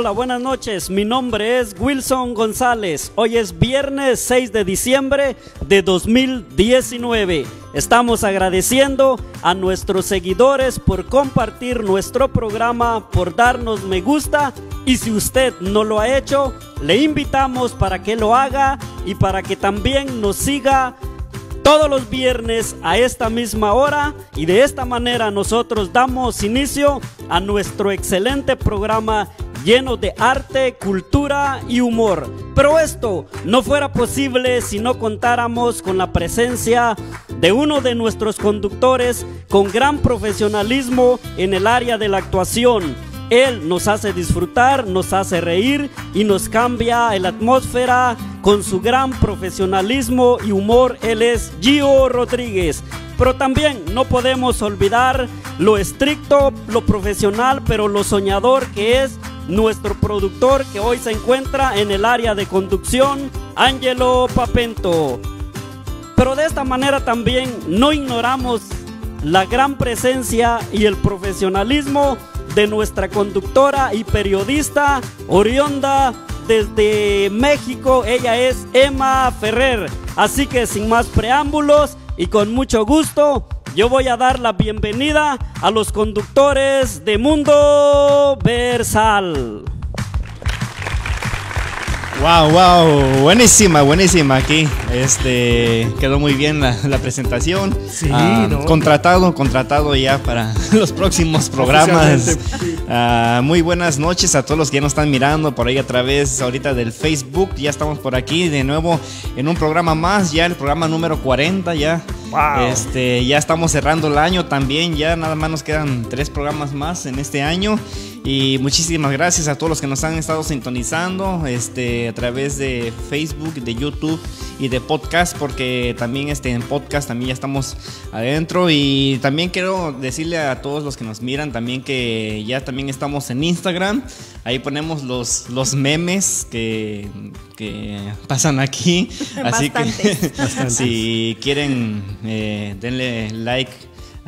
Hola, buenas noches. Mi nombre es Wilson González. Hoy es viernes 6 de diciembre de 2019. Estamos agradeciendo a nuestros seguidores por compartir nuestro programa, por darnos me gusta y si usted no lo ha hecho, le invitamos para que lo haga y para que también nos siga todos los viernes a esta misma hora y de esta manera nosotros damos inicio a nuestro excelente programa lleno de arte, cultura y humor. Pero esto no fuera posible si no contáramos con la presencia de uno de nuestros conductores con gran profesionalismo en el área de la actuación. Él nos hace disfrutar, nos hace reír y nos cambia la atmósfera con su gran profesionalismo y humor. Él es Gio Rodríguez. Pero también no podemos olvidar lo estricto, lo profesional, pero lo soñador que es nuestro productor que hoy se encuentra en el área de conducción, Angelo Papento. Pero de esta manera también no ignoramos la gran presencia y el profesionalismo de nuestra conductora y periodista Orionda desde México. Ella es Emma Ferrer. Así que sin más preámbulos y con mucho gusto, yo voy a dar la bienvenida a los conductores de Mundo Versal. Wow, wow, buenísima, buenísima aquí. Este quedó muy bien la, presentación. Sí, ah, no. Contratado, contratado ya para los próximos programas. Ah, muy buenas noches a todos los que ya nos están mirando por ahí a través ahorita del Facebook. Ya estamos por aquí de nuevo en un programa más, ya el programa número 40 ya. Wow. Este, ya estamos cerrando el año también, ya nada más nos quedan tres programas más en este año. Y muchísimas gracias a todos los que nos han estado sintonizando este, a través de Facebook, de YouTube y de podcast, porque también este, en podcast también ya estamos adentro. Y también quiero decirle a todos los que nos miran también que ya también estamos en Instagram. Ahí ponemos los, los memes que, que pasan aquí. Así que si quieren, eh, denle like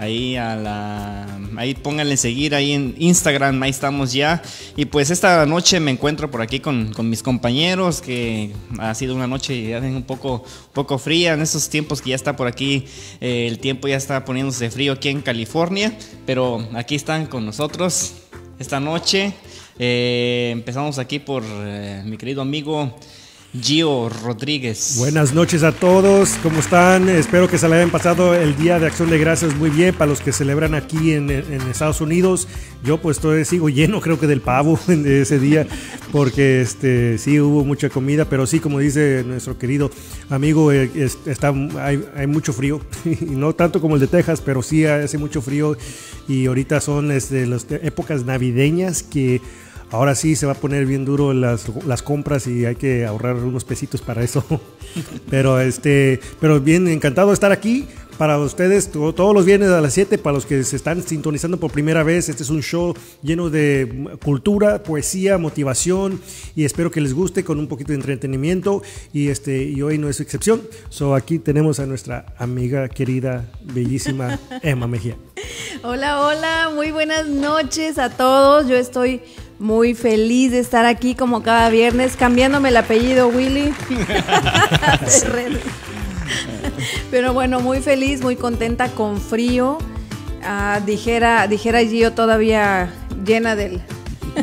ahí a la ahí pónganle seguir ahí en Instagram ahí estamos ya. Y pues esta noche me encuentro por aquí con, mis compañeros que ha sido una noche un poco poco fría en estos tiempos que ya está por aquí eh, el tiempo ya está poniéndose frío aquí en California pero aquí están con nosotros esta noche. Eh, empezamos aquí por eh, mi querido amigo Gio Rodríguez Buenas noches a todos, ¿cómo están? Espero que se le hayan pasado el Día de Acción de Gracias muy bien para los que celebran aquí en, Estados Unidos. Yo pues todavía sigo lleno creo que del pavo de ese día porque este, sí hubo mucha comida, pero sí como dice nuestro querido amigo, eh, es- está, hay, hay mucho frío, y no tanto como el de Texas, pero sí hace mucho frío y ahorita son este, las épocas navideñas que... Ahora sí se va a poner bien duro las, las compras y hay que ahorrar unos pesitos para eso. Pero este, pero bien encantado de estar aquí para ustedes to- todos los viernes a las 7 para los que se están sintonizando por primera vez. Este es un show lleno de cultura, poesía, motivación y espero que les guste con un poquito de entretenimiento y este y hoy no es excepción. So aquí tenemos a nuestra amiga querida bellísima Emma Mejía. Hola, hola, muy buenas noches a todos. Yo estoy muy feliz de estar aquí como cada viernes, cambiándome el apellido Willy. Pero bueno, muy feliz, muy contenta con frío. Ah, dijera, dijera Gio todavía llena del,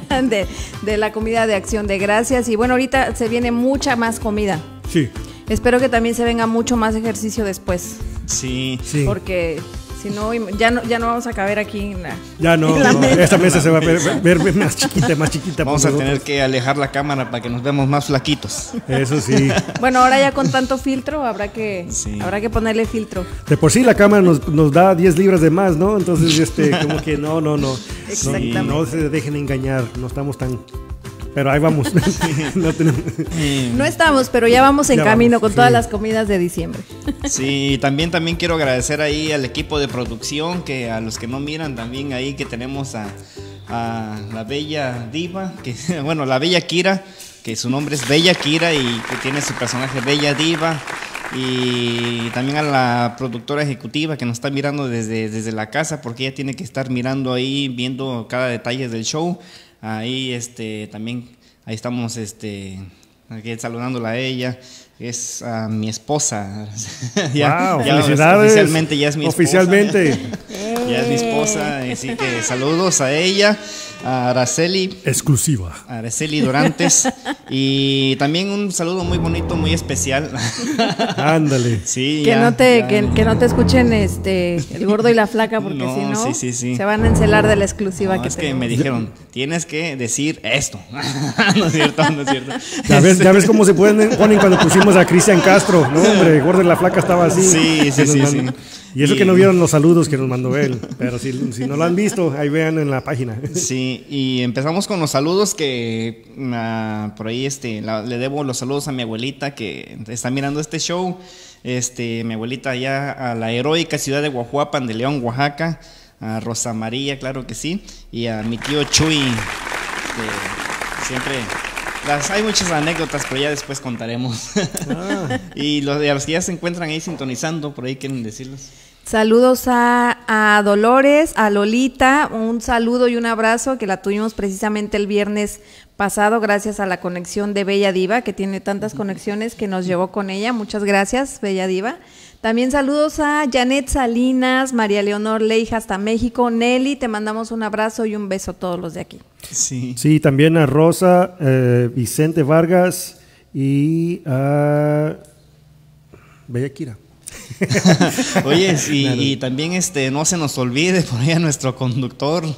de, de la comida de acción de gracias. Y bueno, ahorita se viene mucha más comida. Sí, Espero que también se venga mucho más ejercicio después. sí sí. Porque si no, ya no, ya no vamos a caber aquí en la... Ya no, en la no, mesa. esta mesa se va a ver, ver- ver más chiquita, más chiquita. Vamos a tener que alejar la cámara para que nos veamos más flaquitos. Eso sí. Bueno, ahora ya con tanto filtro habrá que Sí. habrá que ponerle filtro. De por sí la cámara nos, nos da 10 libras de más, ¿no? Entonces, este, como que no, no, no. No, Exactamente. no se dejen engañar, no estamos tan... Pero ahí vamos. No tenemos- No estamos, pero ya vamos en Ya camino vamos, con sí. todas las comidas de diciembre. Sí, también, también quiero agradecer ahí al equipo de producción, que a los que no miran también ahí que tenemos a, a la bella diva, que bueno, la bella Kira, que su nombre es Bella Kira y que tiene su personaje Bella Diva. Y también a la productora ejecutiva que nos está mirando desde, desde la casa, porque ella tiene que estar mirando ahí, viendo cada detalle del show. Ahí este, también, ahí estamos este, aquí saludándola a ella. Es a mi esposa. ya, wow, felicidades. Oficialmente ya es mi esposa. Oficialmente. ya es mi esposa, así que saludos a ella a Araceli. Exclusiva. Araceli Dorantes. y también un saludo muy bonito, muy especial. Ándale. Sí, que, ya, no te, ya. que, que no te escuchen este el gordo y la flaca, porque No, si no, sí, sí, sí. se van a encelar de la exclusiva No, que es que me dijeron, tienes que decir esto. no es cierto, no es cierto. Ya ves, ya ves cómo se pueden, ponen cuando pusimos a Cristian Castro, ¿no? Hombre, gordo y la flaca estaba así. Sí, sí, sí. Y eso Y- que no vieron los saludos que nos mandó él. Pero si, si no lo han visto, ahí vean en la página. Sí, y empezamos con los saludos que ah, por ahí este, la- le debo los saludos a mi abuelita que está mirando este show. Este, mi abuelita allá a la heroica ciudad de Guajuapan, de León, Oaxaca. A Rosa María, claro que sí. Y a mi tío Chuy, que siempre... Las, hay muchas anécdotas, pero ya después contaremos. Ah. y los, a los que ya se encuentran ahí sintonizando, por ahí quieren decirlos. Saludos a, a Dolores, a Lolita, un saludo y un abrazo que la tuvimos precisamente el viernes pasado gracias a la conexión de Bella Diva, que tiene tantas conexiones que nos llevó con ella. Muchas gracias, Bella Diva. También saludos a Janet Salinas, María Leonor Leija hasta México. Nelly, te mandamos un abrazo y un beso a todos los de aquí. Sí. Sí, también a Rosa, eh, Vicente Vargas y a Bella Kira. Oye, y, y también este no se nos olvide por ahí a nuestro conductor.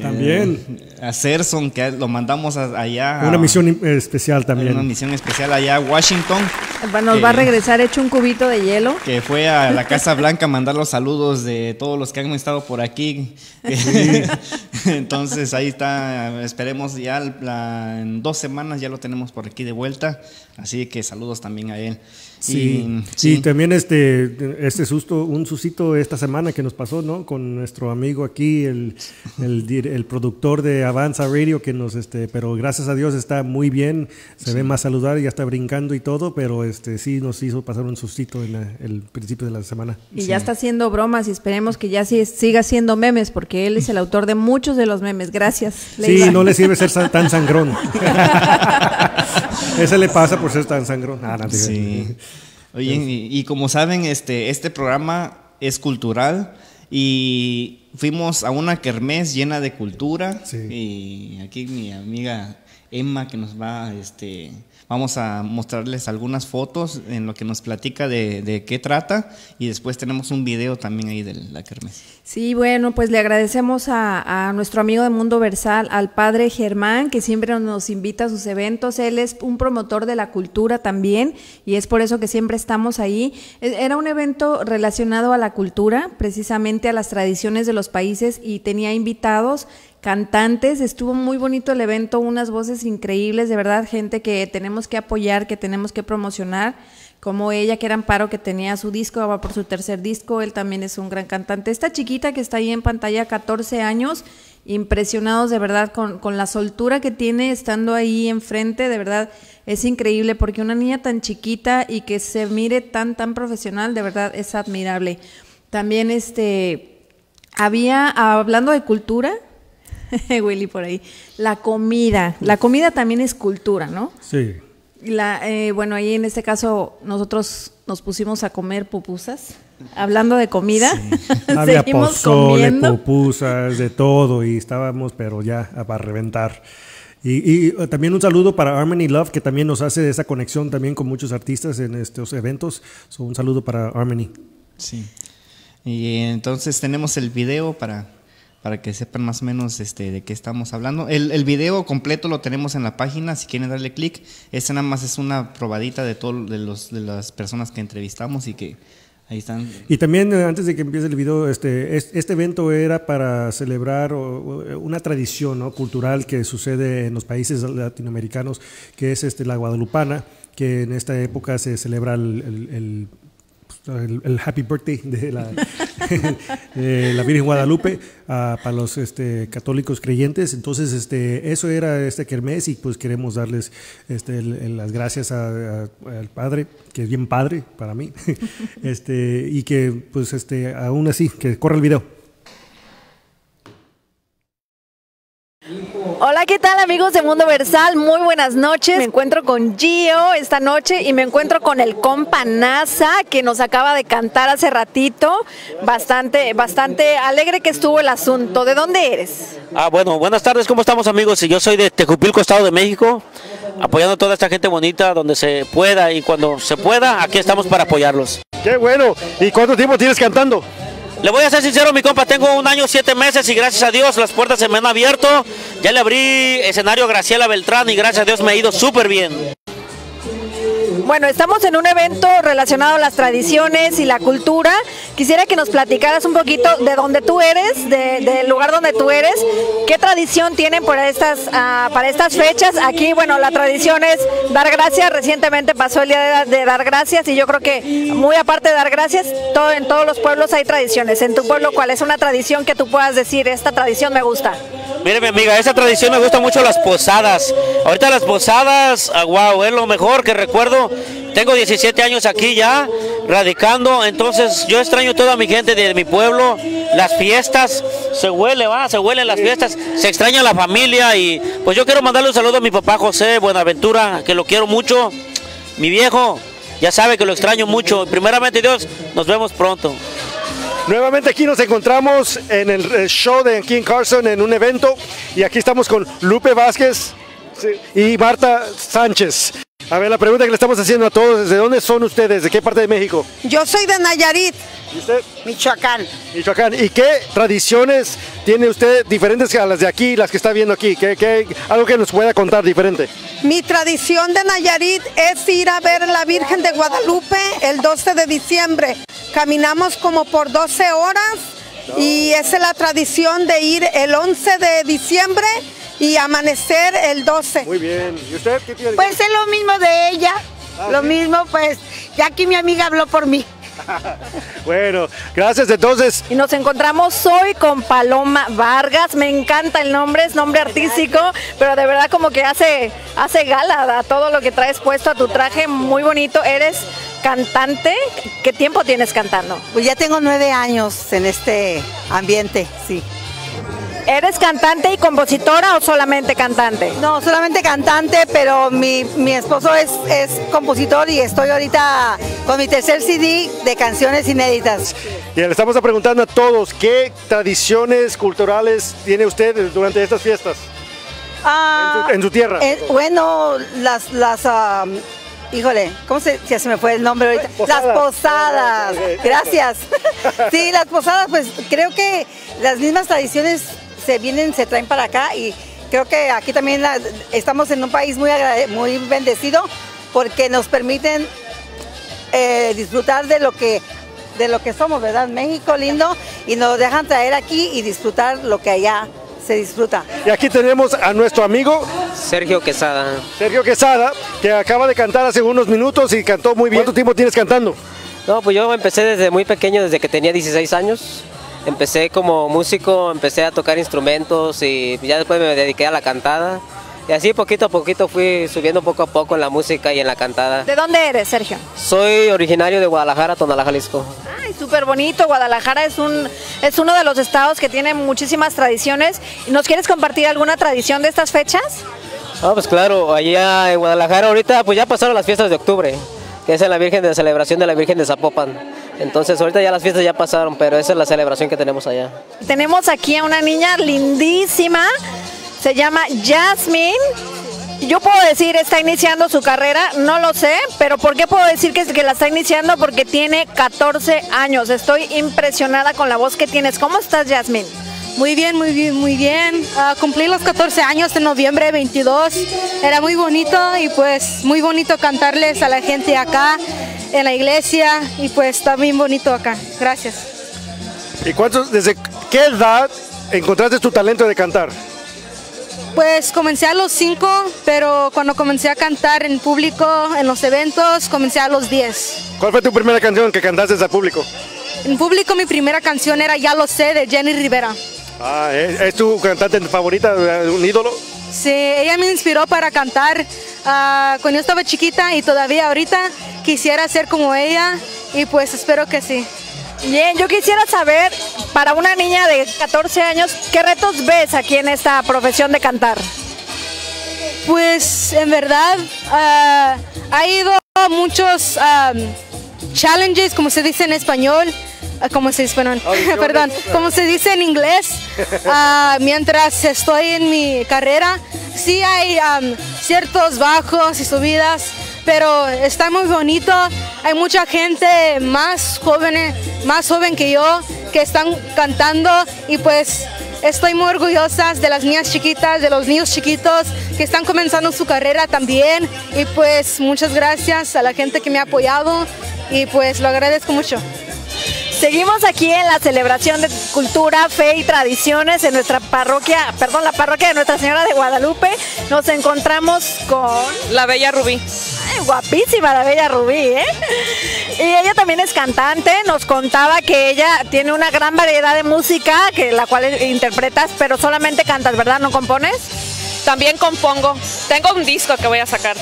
También. Eh, a Cerson, que lo mandamos a- allá. a- Una misión im- especial a también. Una misión especial allá a Washington. Nos va a regresar hecho un cubito de hielo. Que fue a la Casa Blanca a mandar los saludos de todos los que han estado por aquí. Entonces ahí está, esperemos ya la- en dos semanas ya lo tenemos por aquí de vuelta. Así que saludos también a él. Sí, Y- sí, también este, este susto, un sustito esta semana que nos pasó, ¿no? Con nuestro amigo aquí, el, el, el productor de Avanza Radio, que nos, este, pero gracias a Dios está muy bien, se ve más saludable, ya está brincando y todo, pero este, sí nos hizo pasar un sustito en la- el principio de la semana. Y ya está haciendo bromas y esperemos que ya sí- siga haciendo memes, porque él es el autor de muchos de los memes. Gracias. Sí, no le sirve ser tan sangrón. Ese le pasa por ser tan sangrón. Ah, no, Sí. Oye, y, y como saben, este, este programa es cultural y fuimos a una kermés llena de cultura. Sí. Y aquí mi amiga Emma que nos va, este, vamos a mostrarles algunas fotos en lo que nos platica de, qué trata y después tenemos un video también ahí de la kermés. Sí, bueno, pues le agradecemos a, a nuestro amigo de Mundo Versal, al padre Germán, que siempre nos invita a sus eventos. Él es un promotor de la cultura también y es por eso que siempre estamos ahí. E- Era un evento relacionado a la cultura, precisamente a las tradiciones de los países y tenía invitados cantantes, estuvo muy bonito el evento, unas voces increíbles, de verdad, gente que tenemos que apoyar, que tenemos que promocionar, como ella, que era Amparo, que tenía su disco, va por su tercer disco, él también es un gran cantante. Esta chiquita que está ahí en pantalla, 14 años, impresionados de verdad con, con la soltura que tiene estando ahí enfrente, de verdad es increíble, porque una niña tan chiquita y que se mire tan, tan profesional, de verdad es admirable. También este, había, hablando de cultura, Willy por ahí, la comida, la comida también es cultura, ¿no? Sí. La, eh, bueno, ahí en este caso nosotros nos pusimos a comer pupusas. Hablando de comida, Había seguimos pozole, comiendo. pupusas, de todo, y estábamos, pero ya a- para reventar. Y, y, eh, también un saludo para Harmony Love, que también nos hace esa conexión también con muchos artistas en estos eventos. So, un saludo para Harmony. Sí. Y entonces tenemos el video para, para que sepan más o menos este, de qué estamos hablando. El, el video completo lo tenemos en la página, si quieren darle clic. Este nada más es una probadita de todo de, los, de las personas que entrevistamos y que ahí están. Y también, eh, antes de que empiece el video, este, es- este evento era para celebrar una tradición cultural que sucede en los países latinoamericanos, que es este, la guadalupana, que en esta época se celebra el, el- el- happy birthday de la, la Virgen Guadalupe ah, para los este, católicos creyentes. Entonces, este, eso era este kermés y pues queremos darles este, las gracias al Padre, que es bien padre para mí, este, y que pues este, aún así, que corre el video. Hola, ¿qué tal amigos de Mundo Versal? Muy buenas noches. Me encuentro con Gio esta noche y me encuentro con el compa NASA que nos acaba de cantar hace ratito. Bastante, bastante alegre que estuvo el asunto. ¿De dónde eres? Ah, bueno, buenas tardes, ¿cómo estamos amigos? Yo soy de Tejupilco, Estado de México, apoyando a toda esta gente bonita donde se pueda y cuando se pueda, aquí estamos para apoyarlos. Qué bueno. ¿Y cuánto tiempo tienes cantando? Le voy a ser sincero, mi compa, tengo un año, siete meses y gracias a Dios las puertas se me han abierto. Ya le abrí escenario a Graciela Beltrán y gracias a Dios me ha ido súper bien. Bueno, estamos en un evento relacionado a las tradiciones y la cultura. Quisiera que nos platicaras un poquito de dónde tú eres, de- del lugar donde tú eres, qué tradición tienen para estas, ah, para estas fechas. Aquí, bueno, la tradición es dar gracias. Recientemente pasó el día de, dar gracias y yo creo que muy aparte de dar gracias, en todos los pueblos hay tradiciones. En tu pueblo, ¿cuál es una tradición que tú puedas decir, esta tradición me gusta? Mire mi amiga, esa tradición me gusta mucho las posadas. Ahorita las posadas, ah, wow, es lo mejor que recuerdo. Tengo 17 años aquí ya, radicando, entonces yo extraño toda mi gente de mi pueblo, las fiestas, se huele, va, se huelen las fiestas, se extraña la familia y pues yo quiero mandarle un saludo a mi papá José Buenaventura, que lo quiero mucho, mi viejo, ya sabe que lo extraño mucho. Primeramente Dios, nos vemos pronto. Nuevamente aquí nos encontramos en el show de King Carson en un evento y aquí estamos con Lupe Vázquez y Marta Sánchez. A ver, la pregunta que le estamos haciendo a todos, ¿de dónde son ustedes? ¿De qué parte de México? Yo soy de Nayarit, ¿Y usted? Michoacán. Michoacán. ¿Y qué tradiciones tiene usted diferentes a las de aquí, las que está viendo aquí? ¿Qué, qué- algo que nos pueda contar diferente? Mi tradición de Nayarit es ir a ver a la Virgen de Guadalupe el 12 de diciembre. Caminamos como por 12 horas y esa es la tradición de ir el 11 de diciembre y amanecer el 12. Muy bien. ¿Y usted qué tiene? Pues es lo mismo de ella, lo mismo pues, ya aquí mi amiga habló por mí. Bueno, gracias entonces. Y nos encontramos hoy con Paloma Vargas. Me encanta el nombre, es nombre artístico, pero de verdad como que hace, hace gala a todo lo que traes puesto a tu traje, muy bonito. Eres cantante. ¿Qué tiempo tienes cantando? Pues ya tengo nueve años en este ambiente, sí. ¿Eres cantante y compositora o solamente cantante? No, solamente cantante, pero mi, mi esposo es, es compositor y estoy ahorita con mi tercer CD de canciones inéditas. Y le estamos preguntando a todos, ¿qué tradiciones culturales tiene usted durante estas fiestas? Ah, En su- en su tierra. eh, bueno, las, las, ah, híjole, ¿cómo se, ya se me fue el nombre ahorita? Posadas. Las posadas, gracias. Sí, las posadas, pues creo que las mismas tradiciones se vienen, se traen para acá y creo que aquí también la- estamos en un país muy, muy bendecido porque nos permiten eh, disfrutar de lo que de lo que somos, ¿verdad? México lindo y nos dejan traer aquí y disfrutar lo que allá se disfruta. Y aquí tenemos a nuestro amigo Sergio Quesada. Sergio Quesada, que acaba de cantar hace unos minutos y cantó muy bien. ¿Cuánto tiempo tienes cantando? No, pues yo empecé desde muy pequeño, desde que tenía 16 años. Empecé como músico, empecé a tocar instrumentos y ya después me dediqué a la cantada. Y así poquito a poquito fui subiendo poco a poco en la música y en la cantada. ¿De dónde eres, Sergio? Soy originario de Guadalajara, Tonalá, Jalisco. Ay, súper bonito. Guadalajara es, un, es uno de los estados que tiene muchísimas tradiciones. ¿Nos quieres compartir alguna tradición de estas fechas? Ah, pues claro, allá en Guadalajara ahorita pues ya pasaron las fiestas de octubre, que es en la Virgen de celebración de la Virgen de Zapopan. Entonces ahorita ya las fiestas ya pasaron, pero esa es la celebración que tenemos allá. Tenemos aquí a una niña lindísima, se llama Jasmine. Yo puedo decir, está iniciando su carrera, no lo sé, pero ¿por qué puedo decir que, que la está iniciando? Porque tiene 14 años. Estoy impresionada con la voz que tienes. ¿Cómo estás, Jasmine? Muy bien, muy bien, muy bien. Ah, cumplí los 14 años en noviembre 22. Era muy bonito y pues muy bonito cantarles a la gente acá en la iglesia y pues está bien bonito acá. Gracias. ¿Y cuántos, desde qué edad encontraste tu talento de cantar? Pues comencé a los 5, pero cuando comencé a cantar en público, en los eventos, comencé a los 10. ¿Cuál fue tu primera canción que cantaste al público? En público mi primera canción era Ya lo sé de Jenny Rivera. Ah, ¿es, es tu cantante favorita, un ídolo? Sí, ella me inspiró para cantar ah, cuando yo estaba chiquita y todavía ahorita quisiera ser como ella y pues espero que sí. Bien, yo quisiera saber para una niña de 14 años, ¿qué retos ves aquí en esta profesión de cantar? Pues en verdad ah, ha ido a muchos ah, challenges, como se dice en español, como se dice, perdón, perdón, como se dice en inglés, ah, mientras estoy en mi carrera. Sí hay ciertos bajos y subidas, pero está muy bonito. Hay mucha gente más joven, más joven que yo que están cantando y pues estoy muy orgullosa de las niñas chiquitas, de los niños chiquitos que están comenzando su carrera también y pues muchas gracias a la gente que me ha apoyado y pues lo agradezco mucho. Seguimos aquí en la celebración de cultura, fe y tradiciones en nuestra parroquia, perdón, la parroquia de Nuestra Señora de Guadalupe. Nos encontramos con La Bella Rubí. Ay, guapísima la bella Rubí, ¿eh? Y ella también es cantante, nos contaba que ella tiene una gran variedad de música, que la cual interpretas, pero solamente cantas, ¿verdad? ¿No compones? También compongo. Tengo un disco que voy a sacar.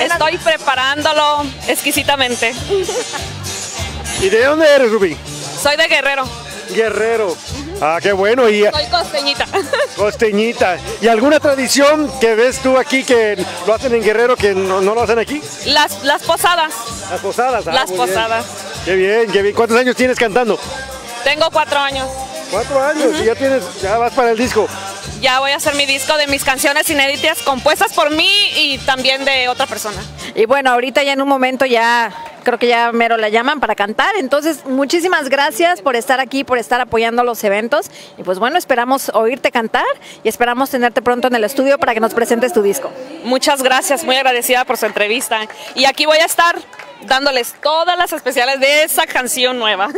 Estoy preparándolo exquisitamente. ¿Y de dónde eres, Rubí? Soy de Guerrero. Guerrero. Ah, qué bueno. Y Soy costeñita. costeñita. ¿Y alguna tradición que ves tú aquí que lo hacen en Guerrero que no, no lo hacen aquí? Las, las posadas. Las posadas. ah, Las bien. posadas. Qué bien, qué bien. ¿Cuántos años tienes cantando? Tengo cuatro años. Cuatro años y ya tienes, ya vas para el disco. Ya voy a hacer mi disco de mis canciones inéditas compuestas por mí y también de otra persona. Y bueno, ahorita ya en un momento ya creo que ya mero la llaman para cantar. Entonces, muchísimas gracias por estar aquí, por estar apoyando los eventos. Y pues bueno, esperamos oírte cantar y esperamos tenerte pronto en el estudio para que nos presentes tu disco. Muchas gracias, muy agradecida por su entrevista. Y aquí voy a estar dándoles todas las especiales de esa canción nueva.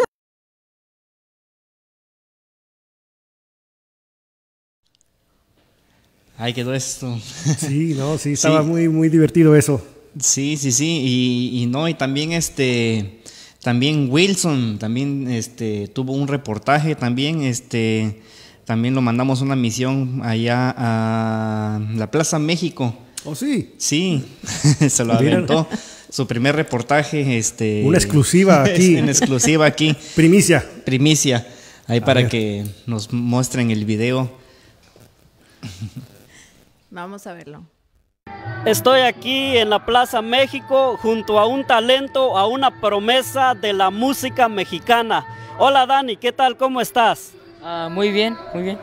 Ahí quedó esto. Sí, no, sí, estaba muy, muy divertido eso. Sí, sí, sí. Y, y no, y también este. También Wilson, también este, tuvo un reportaje también, este, también lo mandamos una misión allá a la Plaza México. ¿Oh, sí? Sí, se lo aventó. Su primer reportaje, este. Una exclusiva aquí. En exclusiva aquí. Primicia. Primicia. Ahí A para ver. que nos muestren el video. Vamos a verlo. Estoy aquí en la Plaza México junto a un talento, a una promesa de la música mexicana. Hola Dani, ¿qué tal? ¿Cómo estás? Ah, muy bien, muy bien.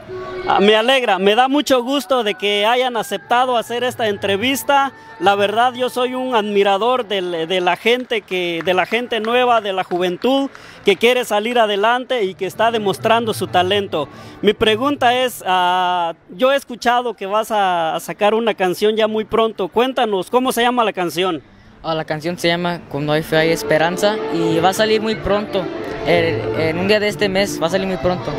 Ah, me alegra, me da mucho gusto de que hayan aceptado hacer esta entrevista. La verdad, yo soy un admirador de la gente que, de la gente nueva, de la juventud que quiere salir adelante y que está demostrando su talento. Mi pregunta es, ah, yo he escuchado que vas a sacar una canción ya muy pronto. Cuéntanos, ¿cómo se llama la canción? Ah, la canción se llama Cuando hay fe hay esperanza y va a salir muy pronto. En, en un día de este mes va a salir muy pronto.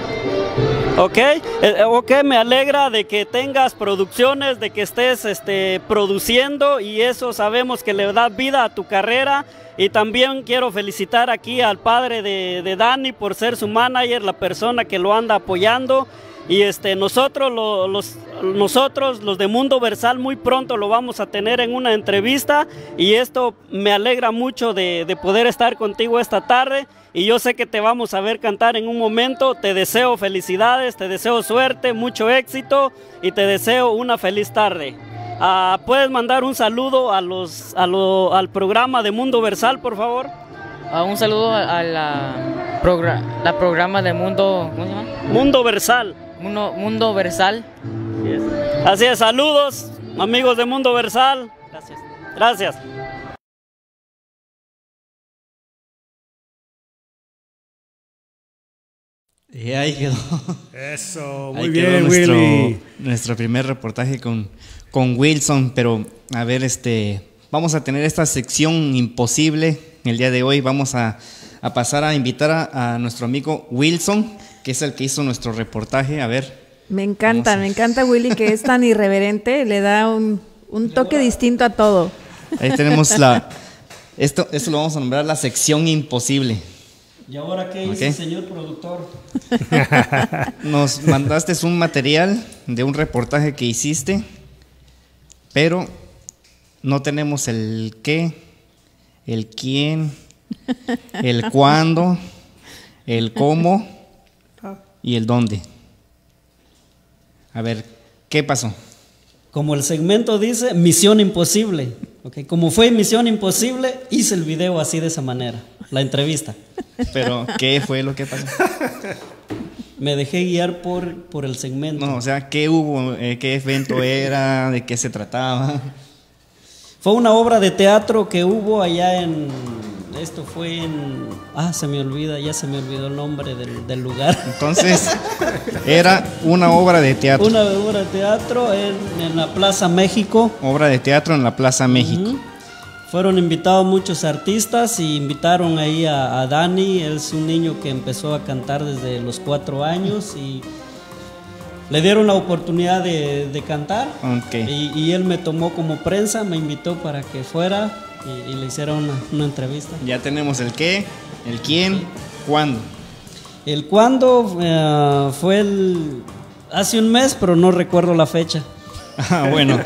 Ok, eh, ok, me alegra de que tengas producciones, de que estés este, produciendo y eso sabemos que le da vida a tu carrera. Y también quiero felicitar aquí al padre de, de Dani por ser su manager, la persona que lo anda apoyando. Y este, nosotros, lo- los, nosotros, los de Mundo Versal, muy pronto lo vamos a tener en una entrevista. Y esto me alegra mucho de, de poder estar contigo esta tarde. Y yo sé que te vamos a ver cantar en un momento. Te deseo felicidades, te deseo suerte, mucho éxito y te deseo una feliz tarde. Ah, ¿Puedes mandar un saludo a los, a lo- al programa de Mundo Versal, por favor? Ah, un saludo a, a la, progra- la programa de Mundo, ¿cómo se llama? Mundo Versal. Mundo, Mundo Versal. Así es, saludos, amigos de Mundo Versal. Gracias. Gracias. Y ahí quedó. Eso, Ahí muy quedó bien, nuestro, Willy. Nuestro primer reportaje con, con Wilson, pero a ver, este, vamos a tener esta sección imposible el día de hoy. Vamos a, a pasar a invitar a, a nuestro amigo Wilson, que es el que hizo nuestro reportaje. A ver, Me encanta, me encanta Willy que es tan irreverente, le da un, un toque distinto a todo. ahí tenemos la. Esto, esto lo vamos a nombrar la sección imposible. ¿Y ahora qué hizo, Ok. señor productor? Nos mandaste un material de un reportaje que hiciste, pero no tenemos el qué, el quién, el cuándo, el cómo y el dónde. A ver, ¿qué pasó? Como el segmento dice, misión imposible. Ok, Como fue misión imposible, hice el video así de esa manera, la entrevista. Pero, ¿qué fue lo que pasó? Me dejé guiar por, por el segmento. No, o sea, ¿qué hubo? Eh, ¿Qué evento era? ¿De qué se trataba? Fue una obra de teatro que hubo allá en. Esto fue en. Ah, se me olvida, ya se me olvidó el nombre del, del lugar. Entonces, era una obra de teatro. Una obra de teatro en, en la Plaza México. Obra de teatro en la Plaza México. Fueron invitados muchos artistas y invitaron ahí a, a Dani. Él es un niño que empezó a cantar desde los cuatro años y le dieron la oportunidad de, de cantar. Ok. Y, y él me tomó como prensa, me invitó para que fuera y, y le hiciera una, una entrevista. Ya tenemos el qué, el quién, cuándo. El cuándo eh, fue el, hace un mes, pero no recuerdo la fecha. Ah, bueno,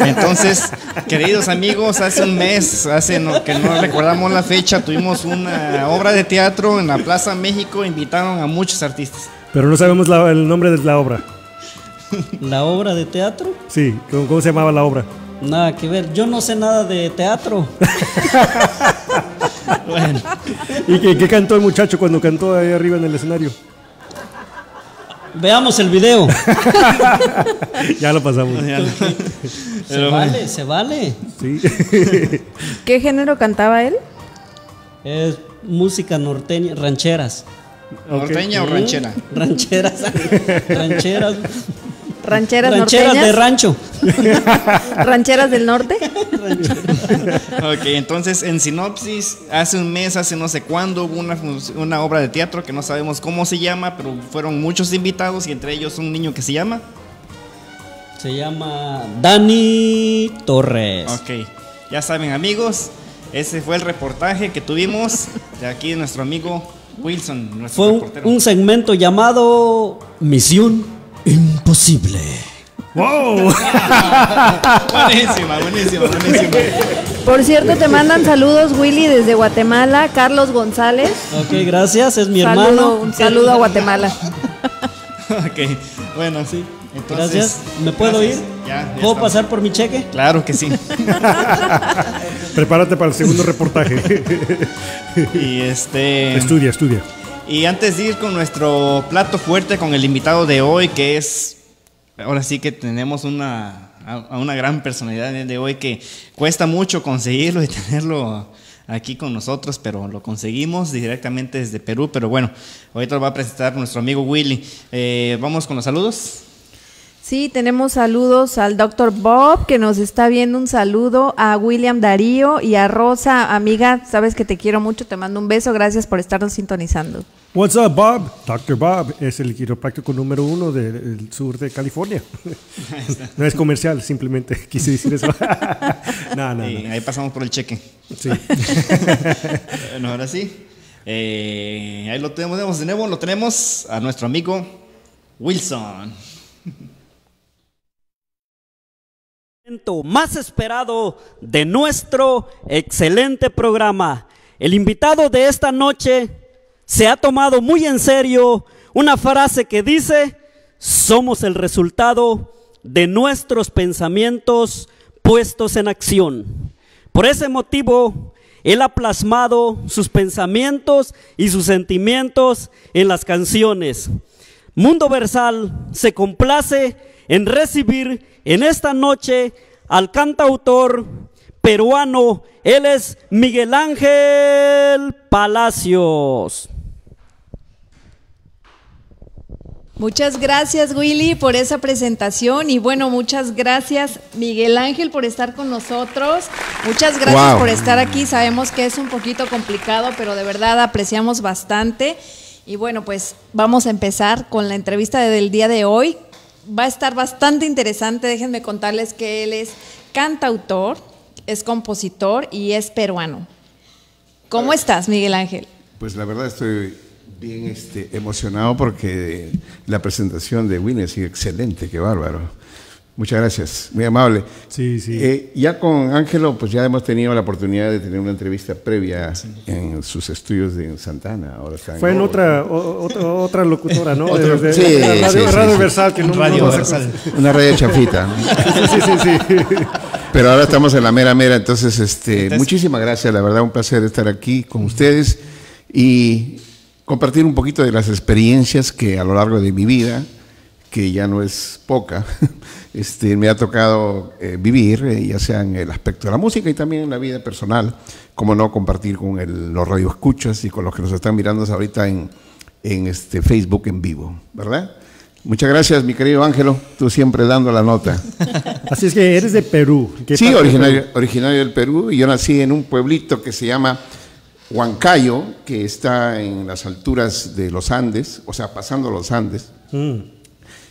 entonces, queridos amigos, hace un mes, hace no- que no recordamos la fecha, tuvimos una obra de teatro en la Plaza México, invitaron a muchos artistas. Pero no sabemos la- el nombre de la obra. ¿La obra de teatro? Sí, ¿cómo, cómo se llamaba la obra? Nada que ver, yo no sé nada de teatro. Bueno, ¿Y qué, qué cantó el muchacho cuando cantó ahí arriba en el escenario? Veamos el video. ya lo pasamos. Se vale, se vale. Sí. ¿Qué género cantaba él? Es música norteña, rancheras. ¿Norteña o ranchera? Rancheras. rancheras. Rancheras Rancheras norteñas. de rancho. Rancheras del norte. Ok, entonces en sinopsis, hace un mes, hace no sé cuándo, hubo una, una obra de teatro que no sabemos cómo se llama, pero fueron muchos invitados y entre ellos un niño que se llama. Se llama Dani Torres. Ok, ya saben amigos, ese fue el reportaje que tuvimos de aquí de nuestro amigo Wilson, nuestro Fue reportero. un segmento llamado Misión Imposible. ¡Wow! buenísima, buenísima, buenísima. Por cierto, te mandan saludos, Willy, desde Guatemala. Carlos González. Ok, gracias, es mi Saludo- hermano. Un saludo a Guatemala. ok, bueno, sí. Entonces, Gracias. ¿Me puedo gracias. ir? Ya, ya ¿Puedo estamos. pasar por mi cheque? Claro que sí. Prepárate para el segundo reportaje. y este. estudia, estudia. Y antes de ir con nuestro plato fuerte con el invitado de hoy, que es, ahora sí que tenemos una, a- una gran personalidad de hoy que cuesta mucho conseguirlo y tenerlo aquí con nosotros, pero lo conseguimos directamente desde Perú. Pero bueno, ahorita lo va a presentar nuestro amigo Willy. Eh, Vamos con los saludos. Sí, tenemos saludos al doctor Bob, que nos está viendo. Un saludo a William Darío y a Rosa, amiga. Sabes que te quiero mucho, te mando un beso. Gracias por estarnos sintonizando. What's up, Bob? Dr. Bob es el quiropráctico número uno del sur de California. no es comercial, simplemente quise decir eso. no, no, Y no. ahí pasamos por el cheque. Sí. bueno, ahora sí. Eh, ahí lo tenemos de nuevo, lo tenemos a nuestro amigo Wilson. momento más esperado de nuestro excelente programa. El invitado de esta noche se ha tomado muy en serio una frase que dice, somos el resultado de nuestros pensamientos puestos en acción. Por ese motivo, él ha plasmado sus pensamientos y sus sentimientos en las canciones. Mundo Versal se complace en recibir en esta noche al cantautor peruano. Él es Miguel Ángel Palacios. Muchas gracias, Willy, por esa presentación. Y bueno, muchas gracias, Miguel Ángel, por estar con nosotros. Muchas gracias Wow. por estar aquí. Sabemos que es un poquito complicado, pero de verdad apreciamos bastante. Y bueno, pues vamos a empezar con la entrevista del día de hoy. Va a estar bastante interesante. Déjenme contarles que él es cantautor, es compositor y es peruano. ¿Cómo estás, Miguel Ángel? Pues la verdad estoy bien este, emocionado porque la presentación de Winnie ha sido excelente, qué bárbaro. Muchas gracias, muy amable. Sí, sí. Eh, ya con Ángelo, pues ya hemos tenido la oportunidad de tener una entrevista previa en sus estudios de Santana. Ahora está en Fue en otra, o- otra, otra locutora, ¿no? Otro- De- de- sí, Radio, sí, sí, Radio sí. Versal, que no, Radio no Versal. Una radio chafita. sí, sí. sí. Pero ahora estamos en la mera mera, entonces, este, Entonces- muchísimas gracias, la verdad, un placer estar aquí con ustedes y compartir un poquito de las experiencias que a lo largo de mi vida, que ya no es poca, este, me ha tocado eh, vivir, eh, ya sea en el aspecto de la música y también en la vida personal, como no compartir con el- los radioescuchas y con los que nos están mirando ahorita en, en este Facebook en vivo, ¿verdad? Muchas gracias, mi querido Ángelo, tú siempre dando la nota. Así es que eres de Perú. ¿Qué Sí, de Perú? originario del Perú y yo nací en un pueblito que se llama Huancayo, que está en las alturas de los Andes, o sea, pasando los Andes. Mm.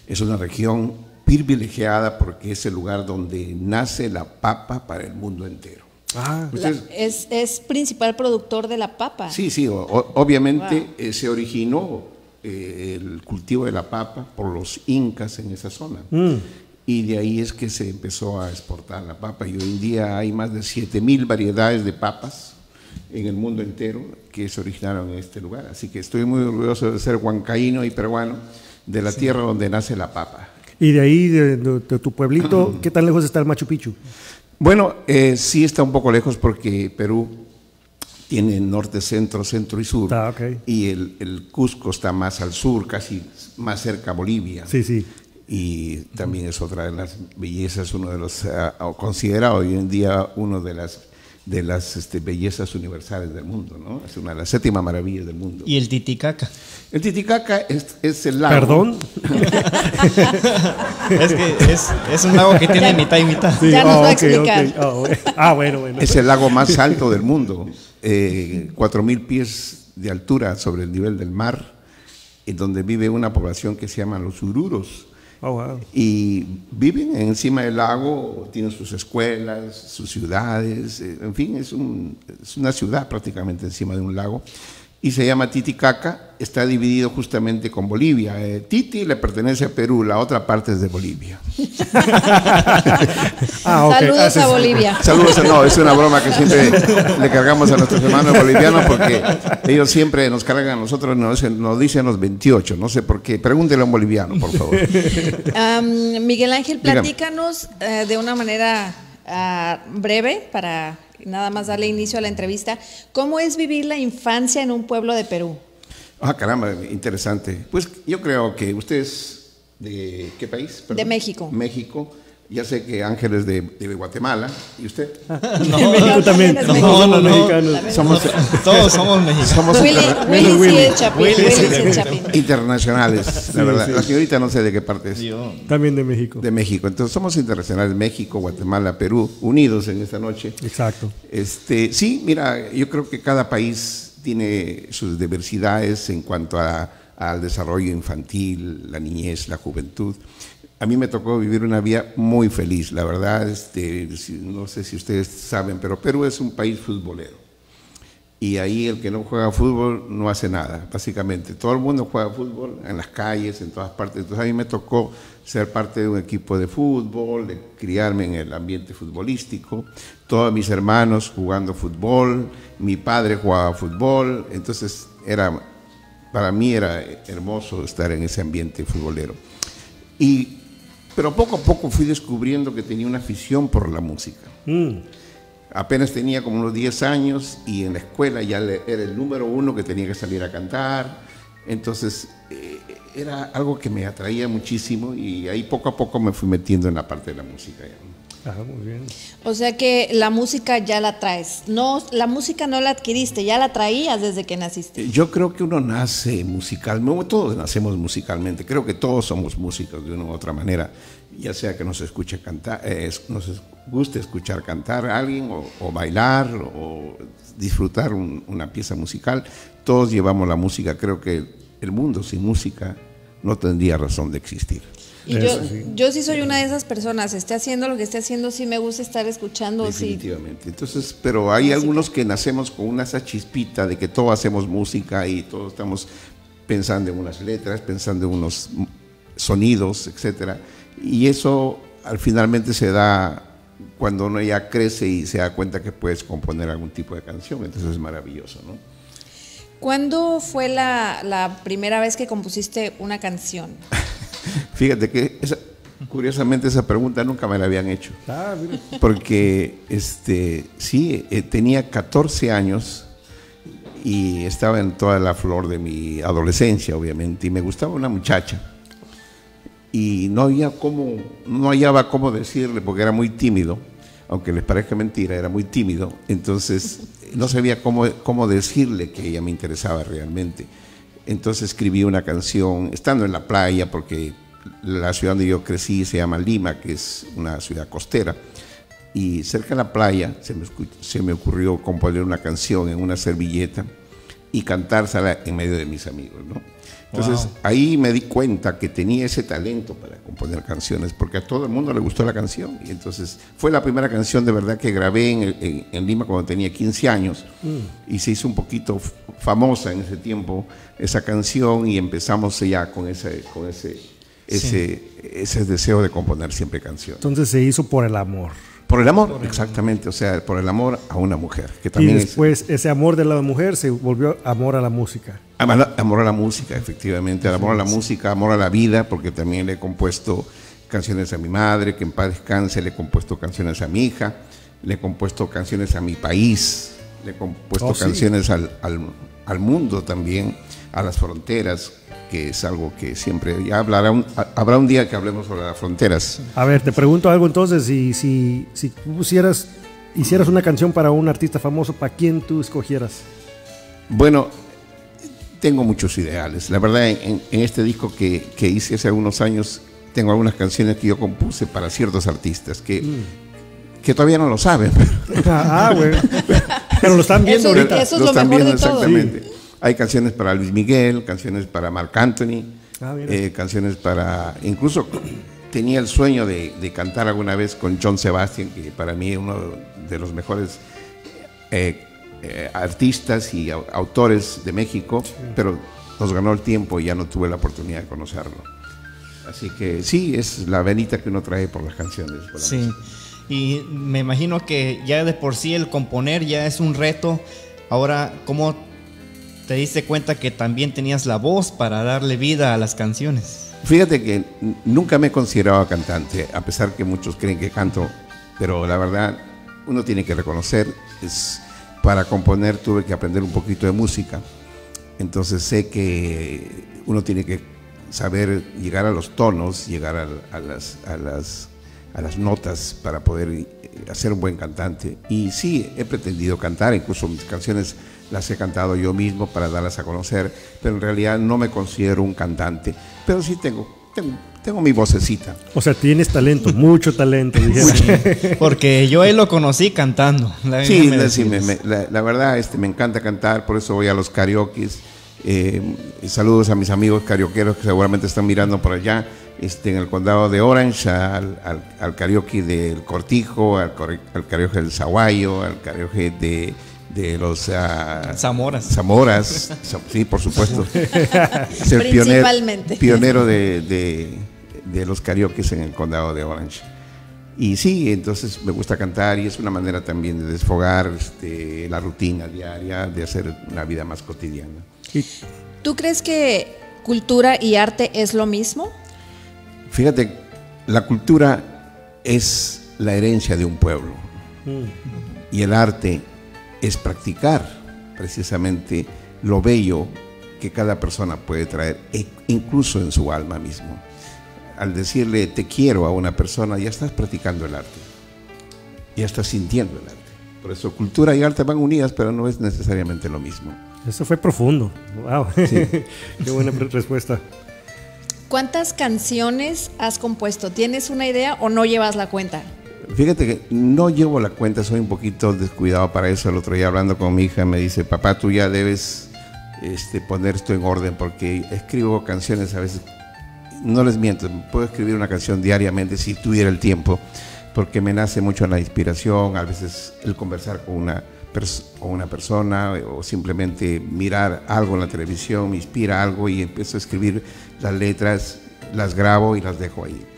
Es una región privilegiada porque es el lugar donde nace la papa para el mundo entero. Ah, La- Ustedes- es, es principal productor de la papa. Sí, sí, o- o- obviamente Wow. eh, se originó eh, el cultivo de la papa por los incas en esa zona. Mm. Y de ahí es que se empezó a exportar la papa. Y hoy en día hay más de 7000 variedades de papas en el mundo entero que se originaron en este lugar. Así que estoy muy orgulloso de ser huancaíno y peruano de la tierra donde nace la papa. Y de ahí, de, de- de tu pueblito, ¿qué tan lejos está el Machu Picchu? Bueno, eh, sí está un poco lejos porque Perú tiene norte, centro, centro y sur. Ah. Y el, el Cusco está más al sur, casi más cerca a Bolivia. Sí, sí. Y también es otra de las bellezas, uno de los, o considerado hoy en día uno de las de las este, bellezas universales del mundo, ¿no? Es una de las séptimas maravillas del mundo. Y el Titicaca. El Titicaca es, es el lago. ¿Perdón? Es que es, es un lago que tiene mitad y mitad. Sí, Ya nos va a ok, explicar. ok. Ah, bueno. Ah, bueno, bueno. Es el lago más alto del mundo, eh, 4.000 pies de altura sobre el nivel del mar, en donde vive una población que se llama los ururos. Oh, wow. Y viven encima del lago, tienen sus escuelas, sus ciudades, eh, en fin, es, un- es una ciudad prácticamente encima de un lago. Y se llama Titicaca, está dividido justamente con Bolivia. Eh, Titi le pertenece a Perú, la otra parte es de Bolivia. Ah. Saludos Ah, a. Bolivia. Saludos, no, es una broma que siempre le cargamos a nuestros hermanos bolivianos porque ellos siempre nos cargan a nosotros, nos dicen, nos dicen los 28, no sé por qué. Pregúntele a un boliviano, por favor. Miguel Ángel, platícanos eh, de una manera ah, breve para nada más darle inicio a la entrevista. ¿Cómo es vivir la infancia en un pueblo de Perú? Ah, caramba, interesante. Pues yo creo que ustedes, ¿de qué país? De México. México. Ya sé que Ángel es de, de Guatemala. ¿Y usted? En México también. No, Somos no, los no. mexicanos. Somos, Todos somos mexicanos. somos internacionales, la Sí, verdad. sí. La señorita no sé de qué parte es. Yo- También de México. De México. Entonces somos internacionales, México, Guatemala, Perú, unidos en esta noche. Exacto. Este, sí, mira, yo creo que cada país tiene sus diversidades en cuanto a- al desarrollo infantil, la niñez, la juventud. A mí me tocó vivir una vida muy feliz, la verdad, este, no sé si ustedes saben, pero Perú es un país futbolero. Y ahí el que no juega fútbol no hace nada, básicamente. Todo el mundo juega fútbol en las calles, en todas partes. Entonces a mí me tocó ser parte de un equipo de fútbol, de criarme en el ambiente futbolístico. Todos mis hermanos jugando fútbol, mi padre jugaba fútbol. Entonces era, para mí era hermoso estar en ese ambiente futbolero. Y, pero poco a poco fui descubriendo que tenía una afición por la música. Mm. Apenas tenía como unos 10 años y en la escuela ya era el número uno que tenía que salir a cantar. Entonces eh, era algo que me atraía muchísimo y ahí poco a poco me fui metiendo en la parte de la música. ya. Muy bien. O sea que la música ya la traes. No, la música no la adquiriste, ya la traías desde que naciste. Yo creo que uno nace musicalmente, todos nacemos musicalmente, creo que todos somos músicos de una u otra manera, ya sea que nos escuche cantar, eh, nos guste escuchar cantar a alguien o, o bailar o disfrutar un- una pieza musical, todos llevamos la música, creo que el mundo sin música no tendría razón de existir. Y yo, yo sí soy una de esas personas, esté haciendo lo que esté haciendo, sí me gusta estar escuchando, sí. Definitivamente. Entonces, pero hay algunos que nacemos con una esa chispita de que todos hacemos música y todos estamos pensando en unas letras, pensando en unos sonidos, etcétera. Y eso al finalmente se da cuando uno ya crece y se da cuenta que puedes componer algún tipo de canción, entonces es maravilloso, ¿no? ¿Cuándo fue la, la primera vez que compusiste una canción? Fíjate que esa- curiosamente esa pregunta nunca me la habían hecho. Ah, mira. Porque este, sí, eh, tenía 14 años y estaba en toda la flor de mi adolescencia, obviamente, y me gustaba una muchacha. Y no había cómo, no hallaba cómo decirle, porque era muy tímido, aunque les parezca mentira, era muy tímido. Entonces, no sabía cómo, cómo decirle que ella me interesaba realmente. Entonces escribí una canción, estando en la playa, porque la ciudad donde yo crecí se llama Lima, que es una ciudad costera. Y cerca de la playa se me, ocurrió componer una canción en una servilleta y cantársela en medio de mis amigos, ¿no? Entonces Wow. ahí me di cuenta que tenía ese talento para componer canciones, porque a todo el mundo le gustó la canción. Y entonces fue la primera canción de verdad que grabé en, en- en Lima cuando tenía 15 años y se hizo un poquito famosa en ese tiempo esa canción y empezamos ya con ese, con ese, ese, ese deseo de componer siempre canciones. Entonces se hizo por el amor. Por el amor, exactamente, o sea, por el amor a una mujer, que Y también es después ese amor de la mujer se volvió amor a la música. amor, a la música, efectivamente, amor a la música, amor a la vida, porque también le he compuesto canciones a mi madre, que en paz descanse, le he compuesto canciones a mi hija, le he compuesto canciones a mi país, le he compuesto Oh, sí. canciones al, al- al mundo también, a las fronteras, que es algo que siempre, ya hablará un- habrá un día que hablemos sobre las fronteras. A ver, te pregunto algo entonces, si, si, si tú pusieras, hicieras una canción para un artista famoso, ¿para quién tú escogieras? Bueno, tengo muchos ideales. La verdad, en, en- este disco que, que hice hace algunos años, tengo algunas canciones que yo compuse para ciertos artistas que, que todavía no lo saben. ah, bueno. Pero lo están viendo Eso- ahorita. eso es lo mejor de todo. exactamente. Hay canciones para Luis Miguel, canciones para Marc Anthony, Ah, eh, canciones para... Incluso tenía el sueño de, de cantar alguna vez con John Sebastian, que para mí es uno de los mejores eh, eh, artistas y au- autores de México, pero nos ganó el tiempo y ya no tuve la oportunidad de conocerlo. Así que sí, es la venita que uno trae por las canciones. por la Sí. Y me imagino que ya de por sí el componer ya es un reto. Ahora, ¿cómo te diste cuenta que también tenías la voz para darle vida a las canciones? Fíjate que nunca me he considerado cantante, a pesar que muchos creen que canto, pero la verdad uno tiene que reconocer, es, para componer tuve que aprender un poquito de música, entonces sé que uno tiene que saber llegar a los tonos, llegar al- a, las, a, las, a las notas para poder eh, hacer un buen cantante. Y sí, he pretendido cantar, incluso mis canciones las he cantado yo mismo para darlas a conocer, pero en realidad no me considero un cantante, pero sí tengo, tengo, tengo mi vocecita. O sea, tienes talento, mucho talento. dijera. Porque yo él lo conocí cantando. La- Sí, sí, me- me- la, la verdad este, me encanta cantar, por eso voy a los karaokes. Eh, saludos a mis amigos carioqueros que seguramente están mirando por allá, este, en el condado de Orange, al, al, al karaoke del Cortijo, al, al karaoke del Zaguayo, al karaoke de, de los ah, Zamoras. Zamoras, Za- sí, por supuesto. Es el pionero, Principalmente. pionero de, de- de los karaokes en el condado de Orange. Y sí, entonces me gusta cantar y es una manera también de desfogar este, la rutina diaria, de hacer una vida más cotidiana. ¿Tú crees que cultura y arte es lo mismo? Fíjate, la cultura es la herencia de un pueblo y el arte es practicar precisamente lo bello que cada persona puede traer, e- incluso en su alma mismo. Al decirle te quiero a una persona, ya estás practicando el arte, ya estás sintiendo el arte. Por eso cultura y arte van unidas, pero no es necesariamente lo mismo. Eso fue profundo. Wow. Sí. Qué buena respuesta. ¿Cuántas canciones has compuesto? ¿Tienes una idea o no llevas la cuenta? Fíjate que no llevo la cuenta, soy un poquito descuidado para eso. El otro día hablando con mi hija me dice, papá, tú ya debes este, poner esto en orden porque escribo canciones a veces, no les miento, puedo escribir una canción diariamente si tuviera el tiempo, porque me nace mucho la inspiración, a veces el conversar con una, con una persona o simplemente mirar algo en la televisión me inspira algo y empiezo a escribir las letras, las grabo y las dejo ahí.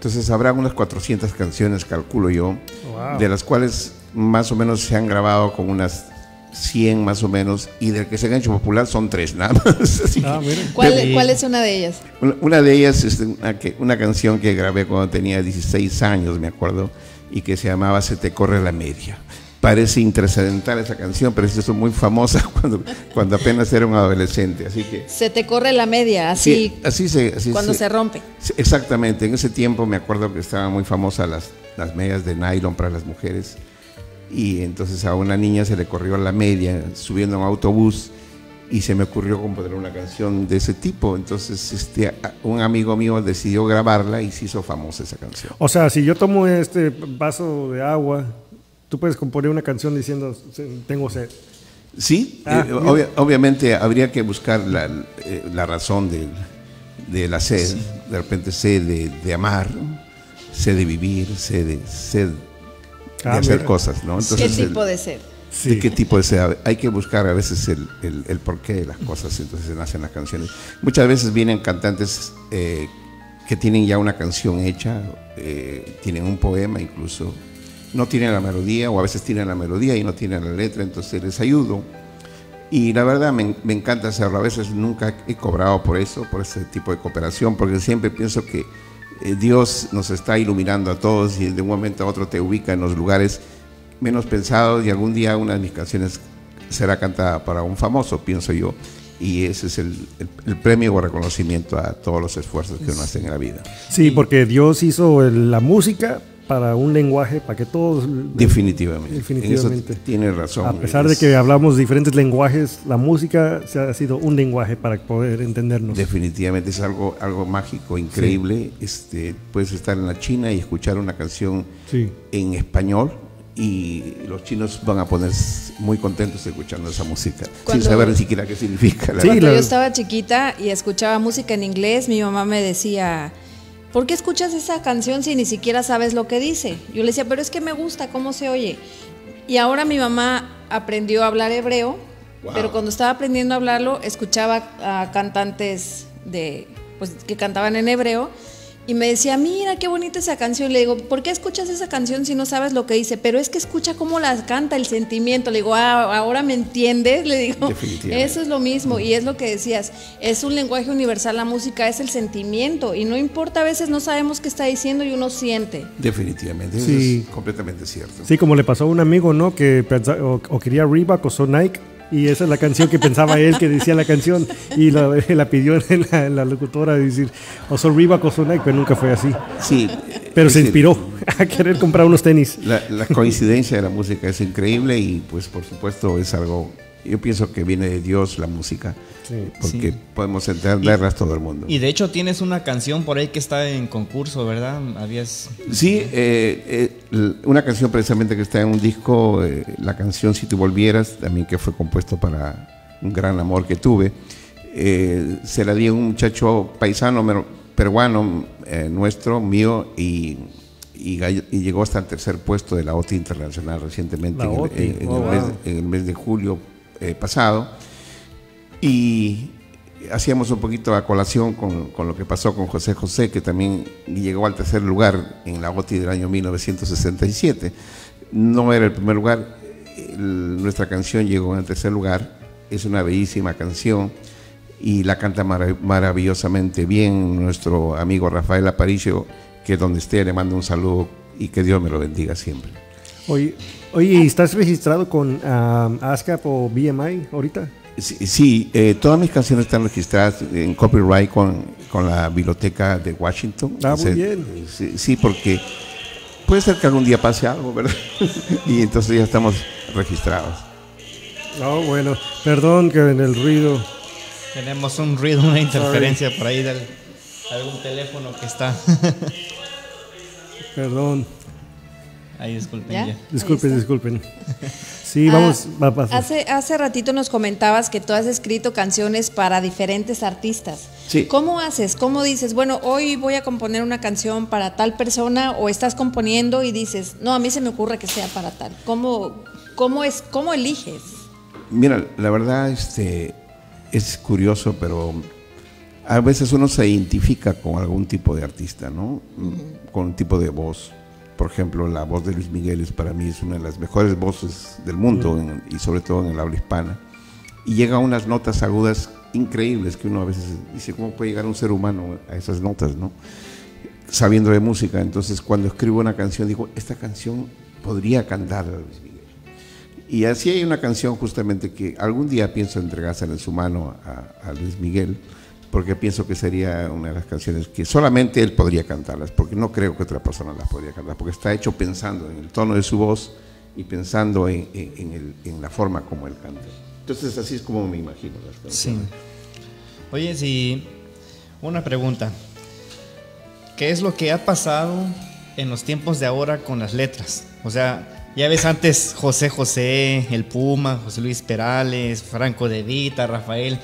Entonces habrá unas 400 canciones, calculo yo, Wow. de las cuales más o menos se han grabado con unas 100 más o menos, y del que se han hecho popular son tres nada más. Así Ah, que- ¿Cuál, de- cuál es una de ellas? una, una de ellas es una, que- una canción que grabé cuando tenía 16 años, me acuerdo, y que se llamaba Se te corre la media. Parece intrascendental esa canción, pero se hizo muy famosa cuando, cuando apenas era un adolescente. Así que Se te corre la media, así Sí, así se, así cuando se- se rompe. Exactamente, en ese tiempo me acuerdo que estaban muy famosas las, las medias de nylon para las mujeres y entonces a una niña se le corrió la media subiendo a un autobús y se me ocurrió componer una canción de ese tipo, entonces este, un amigo mío decidió grabarla y se hizo famosa esa canción. O sea, si yo tomo este vaso de agua, tú puedes componer una canción diciendo, tengo sed. Sí, Ah, eh, obvia- obviamente habría que buscar la, eh, la razón del- de, la sed, de repente sed de, de amar, sed de vivir, sed de, sed de Ah, hacer mira. cosas, ¿no? ¿Qué el- tipo de sed? de qué tipo de sed. Hay que buscar a veces el, el- el porqué de las cosas, entonces se nacen las canciones. Muchas veces vienen cantantes eh, que tienen ya una canción hecha, eh, tienen un poema incluso, no tienen la melodía o a veces tienen la melodía y no tienen la letra, entonces les ayudo. Y la verdad me, me encanta hacerlo. A veces nunca he cobrado por eso, por ese tipo de cooperación, porque siempre pienso que eh, Dios nos está iluminando a todos y de un momento a otro te ubica en los lugares menos pensados y algún día una de mis canciones será cantada para un famoso, pienso yo. Y ese es el, el- el premio o reconocimiento a todos los esfuerzos que uno hace en la vida. Sí, porque Dios hizo el- la música para un lenguaje, para que todos... Definitivamente. Definitivamente. Tiene razón. A pesar de Es- que hablamos diferentes lenguajes, la música se ha sido un lenguaje para poder entendernos. Definitivamente es algo, algo mágico, increíble. Este, puedes estar en la China y escuchar una canción Sí. en español y los chinos van a ponerse muy contentos escuchando esa música, Cuando- sin saber ni siquiera qué significa. la Sí. Cuando yo estaba chiquita y escuchaba música en inglés, mi mamá me decía, ¿por qué escuchas esa canción si ni siquiera sabes lo que dice? Yo le decía, pero es que me gusta, ¿cómo se oye? Y ahora mi mamá aprendió a hablar hebreo, pero cuando estaba aprendiendo a hablarlo, escuchaba a cantantes de, pues, que cantaban en hebreo. Y me decía, mira qué bonita esa canción. Le digo, ¿por qué escuchas esa canción si no sabes lo que dice? Pero es que escucha cómo la canta, el sentimiento. Le digo, ah, ahora me entiendes. Le digo, eso es lo mismo. Y es lo que decías, es un lenguaje universal. La música es el sentimiento. Y no importa, a veces no sabemos qué está diciendo y uno siente. Definitivamente, eso Sí. es completamente cierto. Sí, como le pasó a un amigo, ¿no? Que pensa- o, o quería Reebok o so Nike. Y esa es la canción que pensaba él que decía la canción. Y la, la pidió la, la locutora decir, o so Reebok o so Nike, pero nunca fue así. Sí. Pero se inspiró a querer comprar unos tenis. La, la coincidencia de la música es increíble y pues por supuesto es algo, yo pienso que viene de Dios la música, porque Sí. podemos entenderlas todo el mundo. Y de hecho tienes una canción por ahí que está en concurso, ¿verdad? Habías... Sí, eh, eh, una canción precisamente que está en un disco, eh, la canción Si tú volvieras, también que fue compuesto para un gran amor que tuve, eh, se la di a un muchacho paisano peruano eh, nuestro, mío, y, y y llegó hasta el tercer puesto de la OTI Internacional recientemente, el, en- en oh, el mes, wow. en el mes de julio eh, pasado. Y hacíamos un poquito a colación con, con lo que pasó con José José, que también llegó al tercer lugar en la OTI del año 1967. No era el primer lugar, nuestra canción llegó en el tercer lugar, es una bellísima canción y la canta marav- maravillosamente bien nuestro amigo Rafael Aparicio, que donde esté le mando un saludo y que Dios me lo bendiga siempre. Oye, oye ¿estás registrado con um, ASCAP o BMI ahorita? Sí, sí, eh, todas mis canciones están registradas en copyright con, con la biblioteca de Washington. Ah, muy bien. Sí, sí, porque puede ser que algún día pase algo, ¿verdad? y entonces ya estamos registrados. No, bueno, perdón que en el ruido. Tenemos un ruido, una interferencia por ahí del algún teléfono que está. Perdón. Ahí disculpen ¿Ya? ya. Disculpen, disculpen. Sí, vamos, Ah, va a pasar. Hace, hace ratito nos comentabas que tú has escrito canciones para diferentes artistas. Sí. ¿Cómo haces? ¿Cómo dices, bueno, hoy voy a componer una canción para tal persona o estás componiendo y dices, no, a mí se me ocurre que sea para tal? ¿Cómo, cómo, es, cómo eliges? Mira, la verdad este, es curioso, pero a veces uno se identifica con algún tipo de artista, ¿no? Con un tipo de voz. Por ejemplo, la voz de Luis Miguel es para mí es una de las mejores voces del mundo en- y sobre todo en el habla hispana. Y llega a unas notas agudas increíbles que uno a veces dice, ¿cómo puede llegar un ser humano a esas notas, no? Sabiendo de música. Entonces, cuando escribo una canción, digo, esta canción podría cantar a Luis Miguel. Y así hay una canción justamente que algún día pienso entregársela en su mano a, a Luis Miguel, porque pienso que sería una de las canciones que solamente él podría cantarlas, porque no creo que otra persona las podría cantar, porque está hecho pensando en el tono de su voz y pensando en, la forma como él canta. Entonces así es como me imagino las Sí. canciones. Oye, si una pregunta. ¿Qué es lo que ha pasado en los tiempos de ahora con las letras? O sea, ya ves antes José José, el Puma, José Luis Perales, Franco De Vita, Rafael,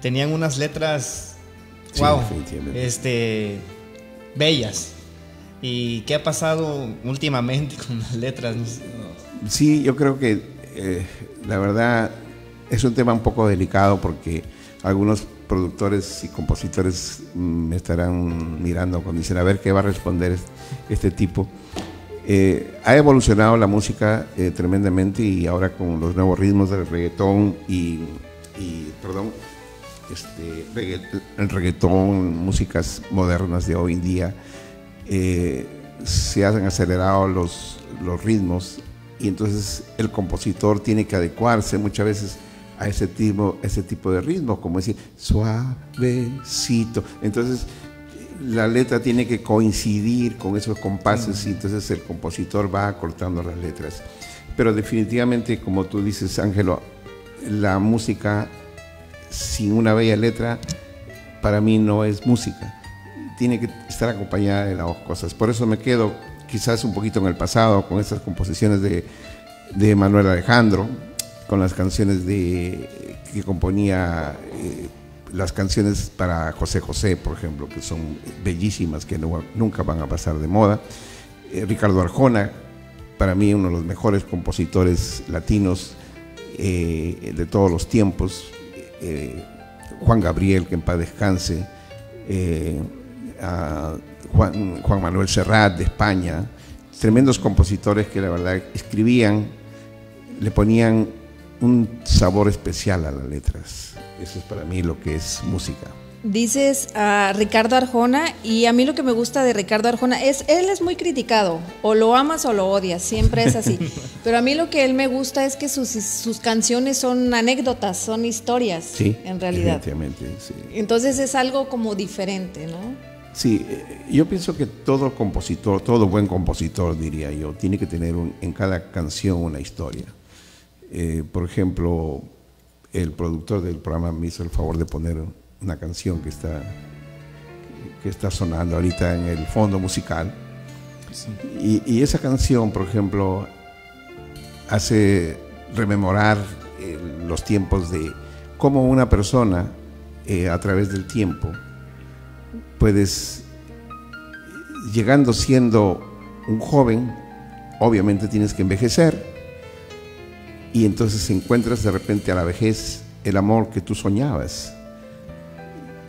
tenían unas letras, Sí, wow, definitivamente. este, bellas. ¿Y qué ha pasado últimamente con las letras? Sí, yo creo que eh, la verdad es un tema un poco delicado porque algunos productores y compositores mm, me estarán mirando cuando dicen a ver qué va a responder es- este tipo. Eh, ha evolucionado la música eh, tremendamente y ahora con los nuevos ritmos del reggaetón y, y, perdón, este, reggaetón, músicas modernas de hoy en día, eh, se han acelerado los, los ritmos y entonces el compositor tiene que adecuarse muchas veces a ese tipo, ese tipo de ritmo, como decir suavecito. Entonces la letra tiene que coincidir con esos compases y entonces el compositor va acortando las letras. Pero definitivamente, como tú dices, Ángelo, la música sin una bella letra para mí no es música. Tiene que estar acompañada de las dos cosas. Por eso me quedo quizás un poquito en el pasado con estas composiciones de, de Manuel Alejandro, con las canciones de, que componía eh, las canciones para José José, por ejemplo, que son bellísimas, que nunca van a pasar de moda. Eh, Ricardo Arjona, para mí uno de los mejores compositores latinos eh, de todos los tiempos. Eh, Juan Gabriel, que en paz descanse. eh, Juan, Juan Manuel Serrat de España. Tremendos compositores que la verdad escribían, le ponían un sabor especial a las letras. Eso es para mí lo que es música. Dices a Ricardo Arjona y a mí lo que me gusta de Ricardo Arjona es, él es muy criticado, o lo amas o lo odias, siempre es así. Pero a mí lo que él me gusta es que sus, sus canciones son anécdotas, son historias, Sí, en realidad. sí. Entonces es algo como diferente, ¿no? Sí, eh, yo pienso que todo compositor, todo buen compositor, diría yo, tiene que tener un- en cada canción una historia. Eh, por ejemplo, el productor del programa me hizo el favor de poner una canción que está, que está sonando ahorita en el fondo musical. Y, y esa canción, por ejemplo, hace rememorar eh, los tiempos de cómo una persona, eh, a través del tiempo, puedes, llegando siendo un joven, obviamente tienes que envejecer y entonces encuentras de repente a la vejez el amor que tú soñabas,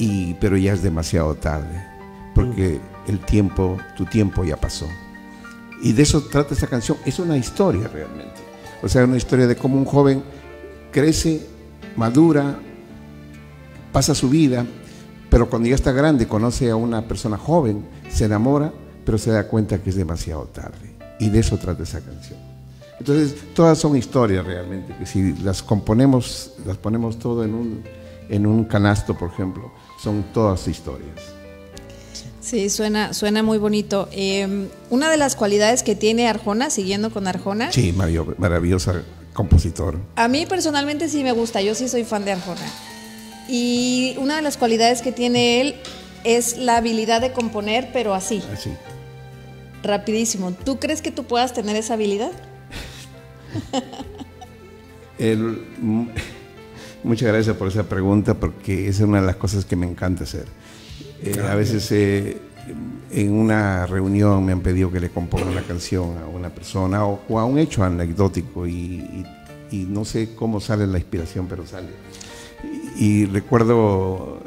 y, pero ya es demasiado tarde, porque el tiempo, tu tiempo ya pasó. Y de eso trata esta canción, es una historia realmente, o sea, una historia de cómo un joven crece, madura, pasa su vida, pero cuando ya está grande conoce a una persona joven, se enamora, pero se da cuenta que es demasiado tarde. Y de eso trata esa canción. Entonces, todas son historias realmente, que si las componemos, las ponemos todo en un, en un canasto, por ejemplo, son todas historias. Sí, suena, suena muy bonito. Eh, una de las cualidades que tiene Arjona, siguiendo con Arjona, Sí, maravillosa, compositor. a mí personalmente sí me gusta, yo sí soy fan de Arjona. Y una de las cualidades que tiene él es la habilidad de componer, pero así, Así. rapidísimo. ¿Tú crees que tú puedas tener esa habilidad? El- mm, muchas gracias por esa pregunta porque esa es una de las cosas que me encanta hacer. Eh, a veces eh, en una reunión me han pedido que le componga una canción a una persona o, o a un hecho anecdótico y, y- y no sé cómo sale la inspiración, pero sale. Y, y recuerdo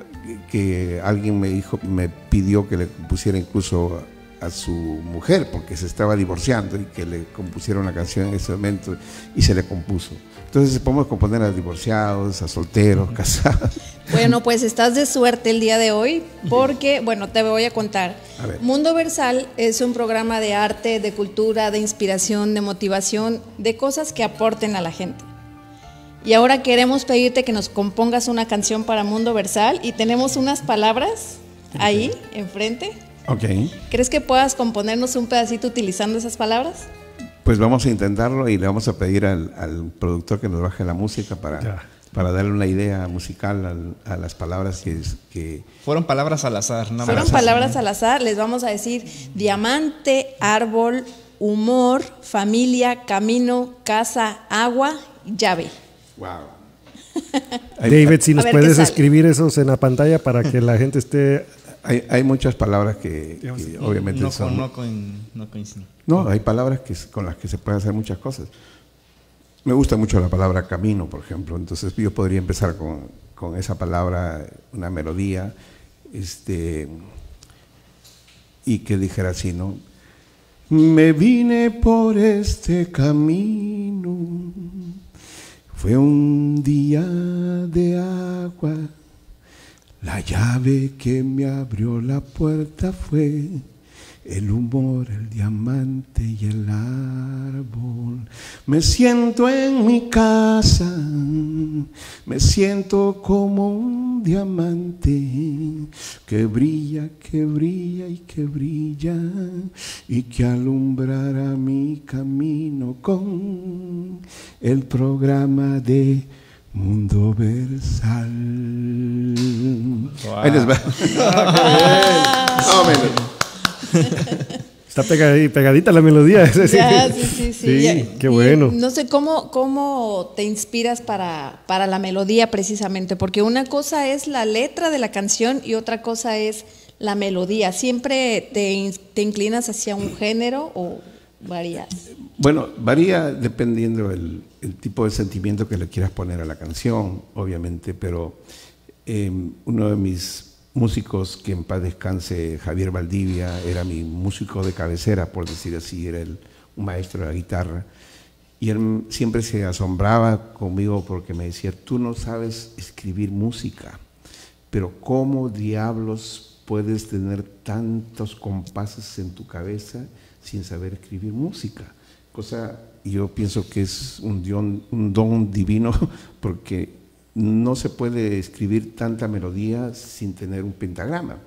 que alguien me dijo, me pidió que le compusiera incluso a su mujer porque se estaba divorciando y que le compusiera una canción en ese momento y se le compuso. Entonces podemos componer a divorciados, a solteros, casados. Bueno, pues estás de suerte el día de hoy porque, bueno, te voy a contar. A. Mundo Versal es un programa de arte, de cultura, de inspiración, de motivación, de cosas que aporten a la gente. Y ahora queremos pedirte que nos compongas una canción para Mundo Versal y tenemos unas palabras ahí enfrente. Ok. ¿Crees que puedas componernos un pedacito utilizando esas palabras? Pues vamos a intentarlo y le vamos a pedir al, al productor que nos baje la música para, para darle una idea musical al- a las palabras que, que Fueron palabras al azar, nada Fueron más. palabras al azar, les vamos a decir diamante, árbol, humor, familia, camino, casa, agua, llave. Wow. David, si nos puedes escribir esos en la pantalla para que la gente esté... Hay, hay muchas palabras que, que obviamente no, son... no, coin- no coinciden. No, hay palabras que, con las que se puede hacer muchas cosas. Me gusta mucho la palabra camino, por ejemplo. Entonces yo podría empezar con, con esa palabra, una melodía, este, y que dijera así, ¿no? Me vine por este camino, fue un día de agua, la llave que me abrió la puerta fue el humor, el diamante y el árbol. Me siento en mi casa, me siento como un diamante que brilla, que brilla y que brilla y que alumbrará mi camino con el programa de Mundo Versal. Ahí les va. Menos. Está pegadi- pegadita la melodía. sí, sí. Sí, sí, sí. Ya. qué bueno. No sé cómo, cómo te inspiras para, para la melodía precisamente, porque una cosa es la letra de la canción y otra cosa es la melodía. ¿Siempre te, te inclinas hacia un género o varías? Bueno, varía dependiendo el, el tipo de sentimiento que le quieras poner a la canción, obviamente, pero eh, uno de mis músicos, que en paz descanse, Javier Valdivia, era mi músico de cabecera, por decir así, era el, un maestro de la guitarra. Y él siempre se asombraba conmigo porque me decía, tú no sabes escribir música, pero ¿cómo diablos puedes tener tantos compases en tu cabeza sin saber escribir música? Cosa, yo pienso que es un don, un don divino porque no se puede escribir tanta melodía sin tener un pentagrama.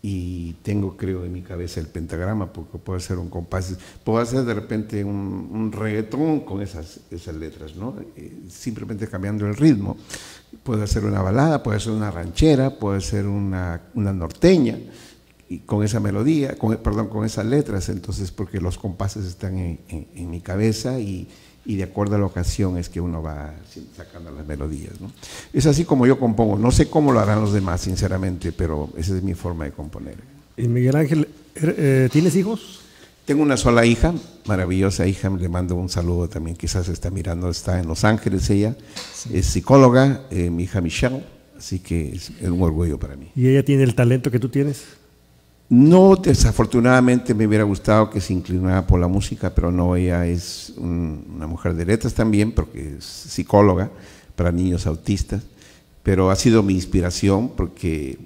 Y tengo, creo, en mi cabeza el pentagrama, porque puedo hacer un compás, puedo hacer de repente un, un reggaetón con esas, esas letras, ¿no? Eh, simplemente cambiando el ritmo. Puedo hacer una balada, puedo hacer una ranchera, puedo hacer una, una norteña, y con esa melodía, con, perdón, con esas letras, entonces, porque los compases están en, en- en mi cabeza y, y de acuerdo a la ocasión es que uno va sacando las melodías. ¿no? Es así como yo compongo. No sé cómo lo harán los demás, sinceramente, pero esa es mi forma de componer. Y Miguel Ángel, er- eh, ¿tienes hijos? Tengo una sola hija, maravillosa hija, le mando un saludo también, quizás está mirando, está en Los Ángeles ella, es psicóloga, eh, mi hija Michelle, así que es un orgullo para mí. ¿Y ella tiene el talento que tú tienes? No, desafortunadamente me hubiera gustado que se inclinara por la música, pero no, ella es un- una mujer de letras también, porque es psicóloga para niños autistas, pero ha sido mi inspiración porque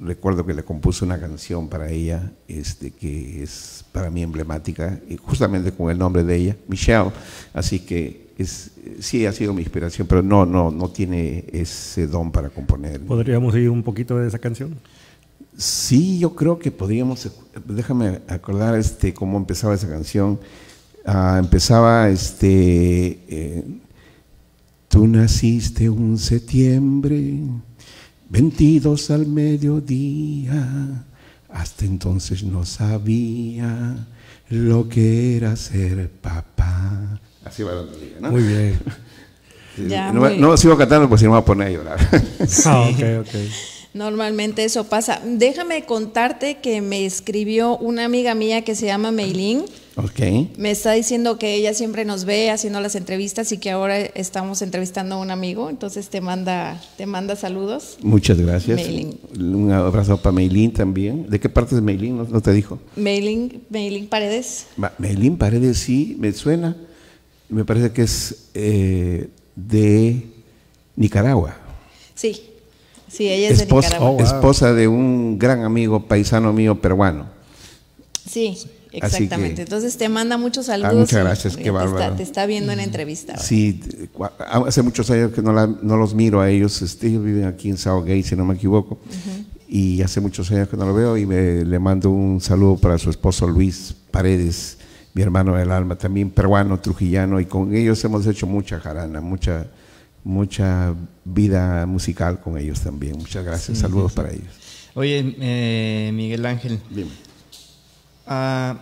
recuerdo que le compuse una canción para ella, este, que es para mí emblemática, y justamente con el nombre de ella, Michelle, así que es, sí ha sido mi inspiración, pero no, no, no tiene ese don para componer. ¿Podríamos oír un poquito de esa canción? Sí, yo creo que podríamos, déjame acordar este cómo empezaba esa canción. Ah, empezaba este, eh, tú naciste un septiembre, 22 al mediodía, hasta entonces no sabía lo que era ser papá. Así va la melodía, ¿no? Muy bien. Sí, Ya, no, muy- no sigo cantando porque si no me voy a poner a llorar. Ah, ok, ok. Normalmente eso pasa. Déjame contarte que me escribió una amiga mía que se llama Meilín. Ok. Me está diciendo que ella siempre nos ve haciendo las entrevistas y que ahora estamos entrevistando a un amigo, entonces te manda, te manda saludos. Muchas gracias. Meilín. Un abrazo para Meilín también. ¿De qué parte es Meilín? ¿No, no te dijo? Meilín, Meilín Paredes. Meilín Paredes sí, me suena. Me parece que es eh, de Nicaragua. Sí, sí, ella es esposa, de Nicaragua. esposa de un gran amigo paisano mío peruano. Sí, que- exactamente. Entonces te manda muchos saludos. Ah, muchas y gracias, qué te está- bárbaro. Te está viendo en la entrevista. Sí, hace muchos años que no, la- no los miro a ellos. Este, ellos viven aquí en Southgate, si no me equivoco. Y hace muchos años que no lo veo y me, le mando un saludo para su esposo Luis Paredes, mi hermano del alma, también peruano, trujillano. Y con ellos hemos hecho mucha jarana, mucha, mucha vida musical con ellos también. Muchas gracias. Sí, Saludos sí. para ellos. Oye, eh, Miguel Ángel. Ah,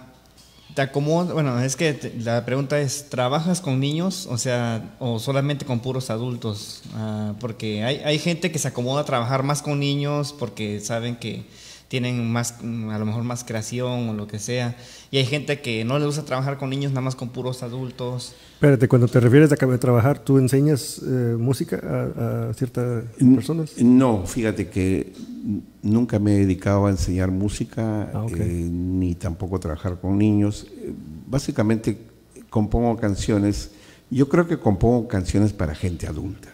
te acomodas, bueno, es que te- la pregunta es, ¿trabajas con niños? O sea, o solamente con puros adultos? Ah, porque hay, hay gente que se acomoda a trabajar más con niños porque saben que tienen más, a lo mejor más creación o lo que sea. Y hay gente que no le gusta trabajar con niños, nada más con puros adultos. Espérate, cuando te refieres a trabajar, ¿tú enseñas eh, música a, a ciertas personas? No, fíjate que nunca me he dedicado a enseñar música, Ah, eh, ni tampoco a trabajar con niños. Básicamente compongo canciones, yo creo que compongo canciones para gente adulta.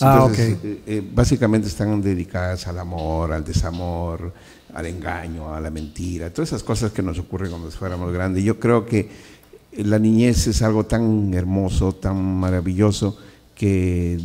Ah, Entonces, ok. eh, eh, básicamente están dedicadas al amor, al desamor, al engaño, a la mentira, todas esas cosas que nos ocurren cuando fuéramos grandes. Yo creo que la niñez es algo tan hermoso, tan maravilloso, que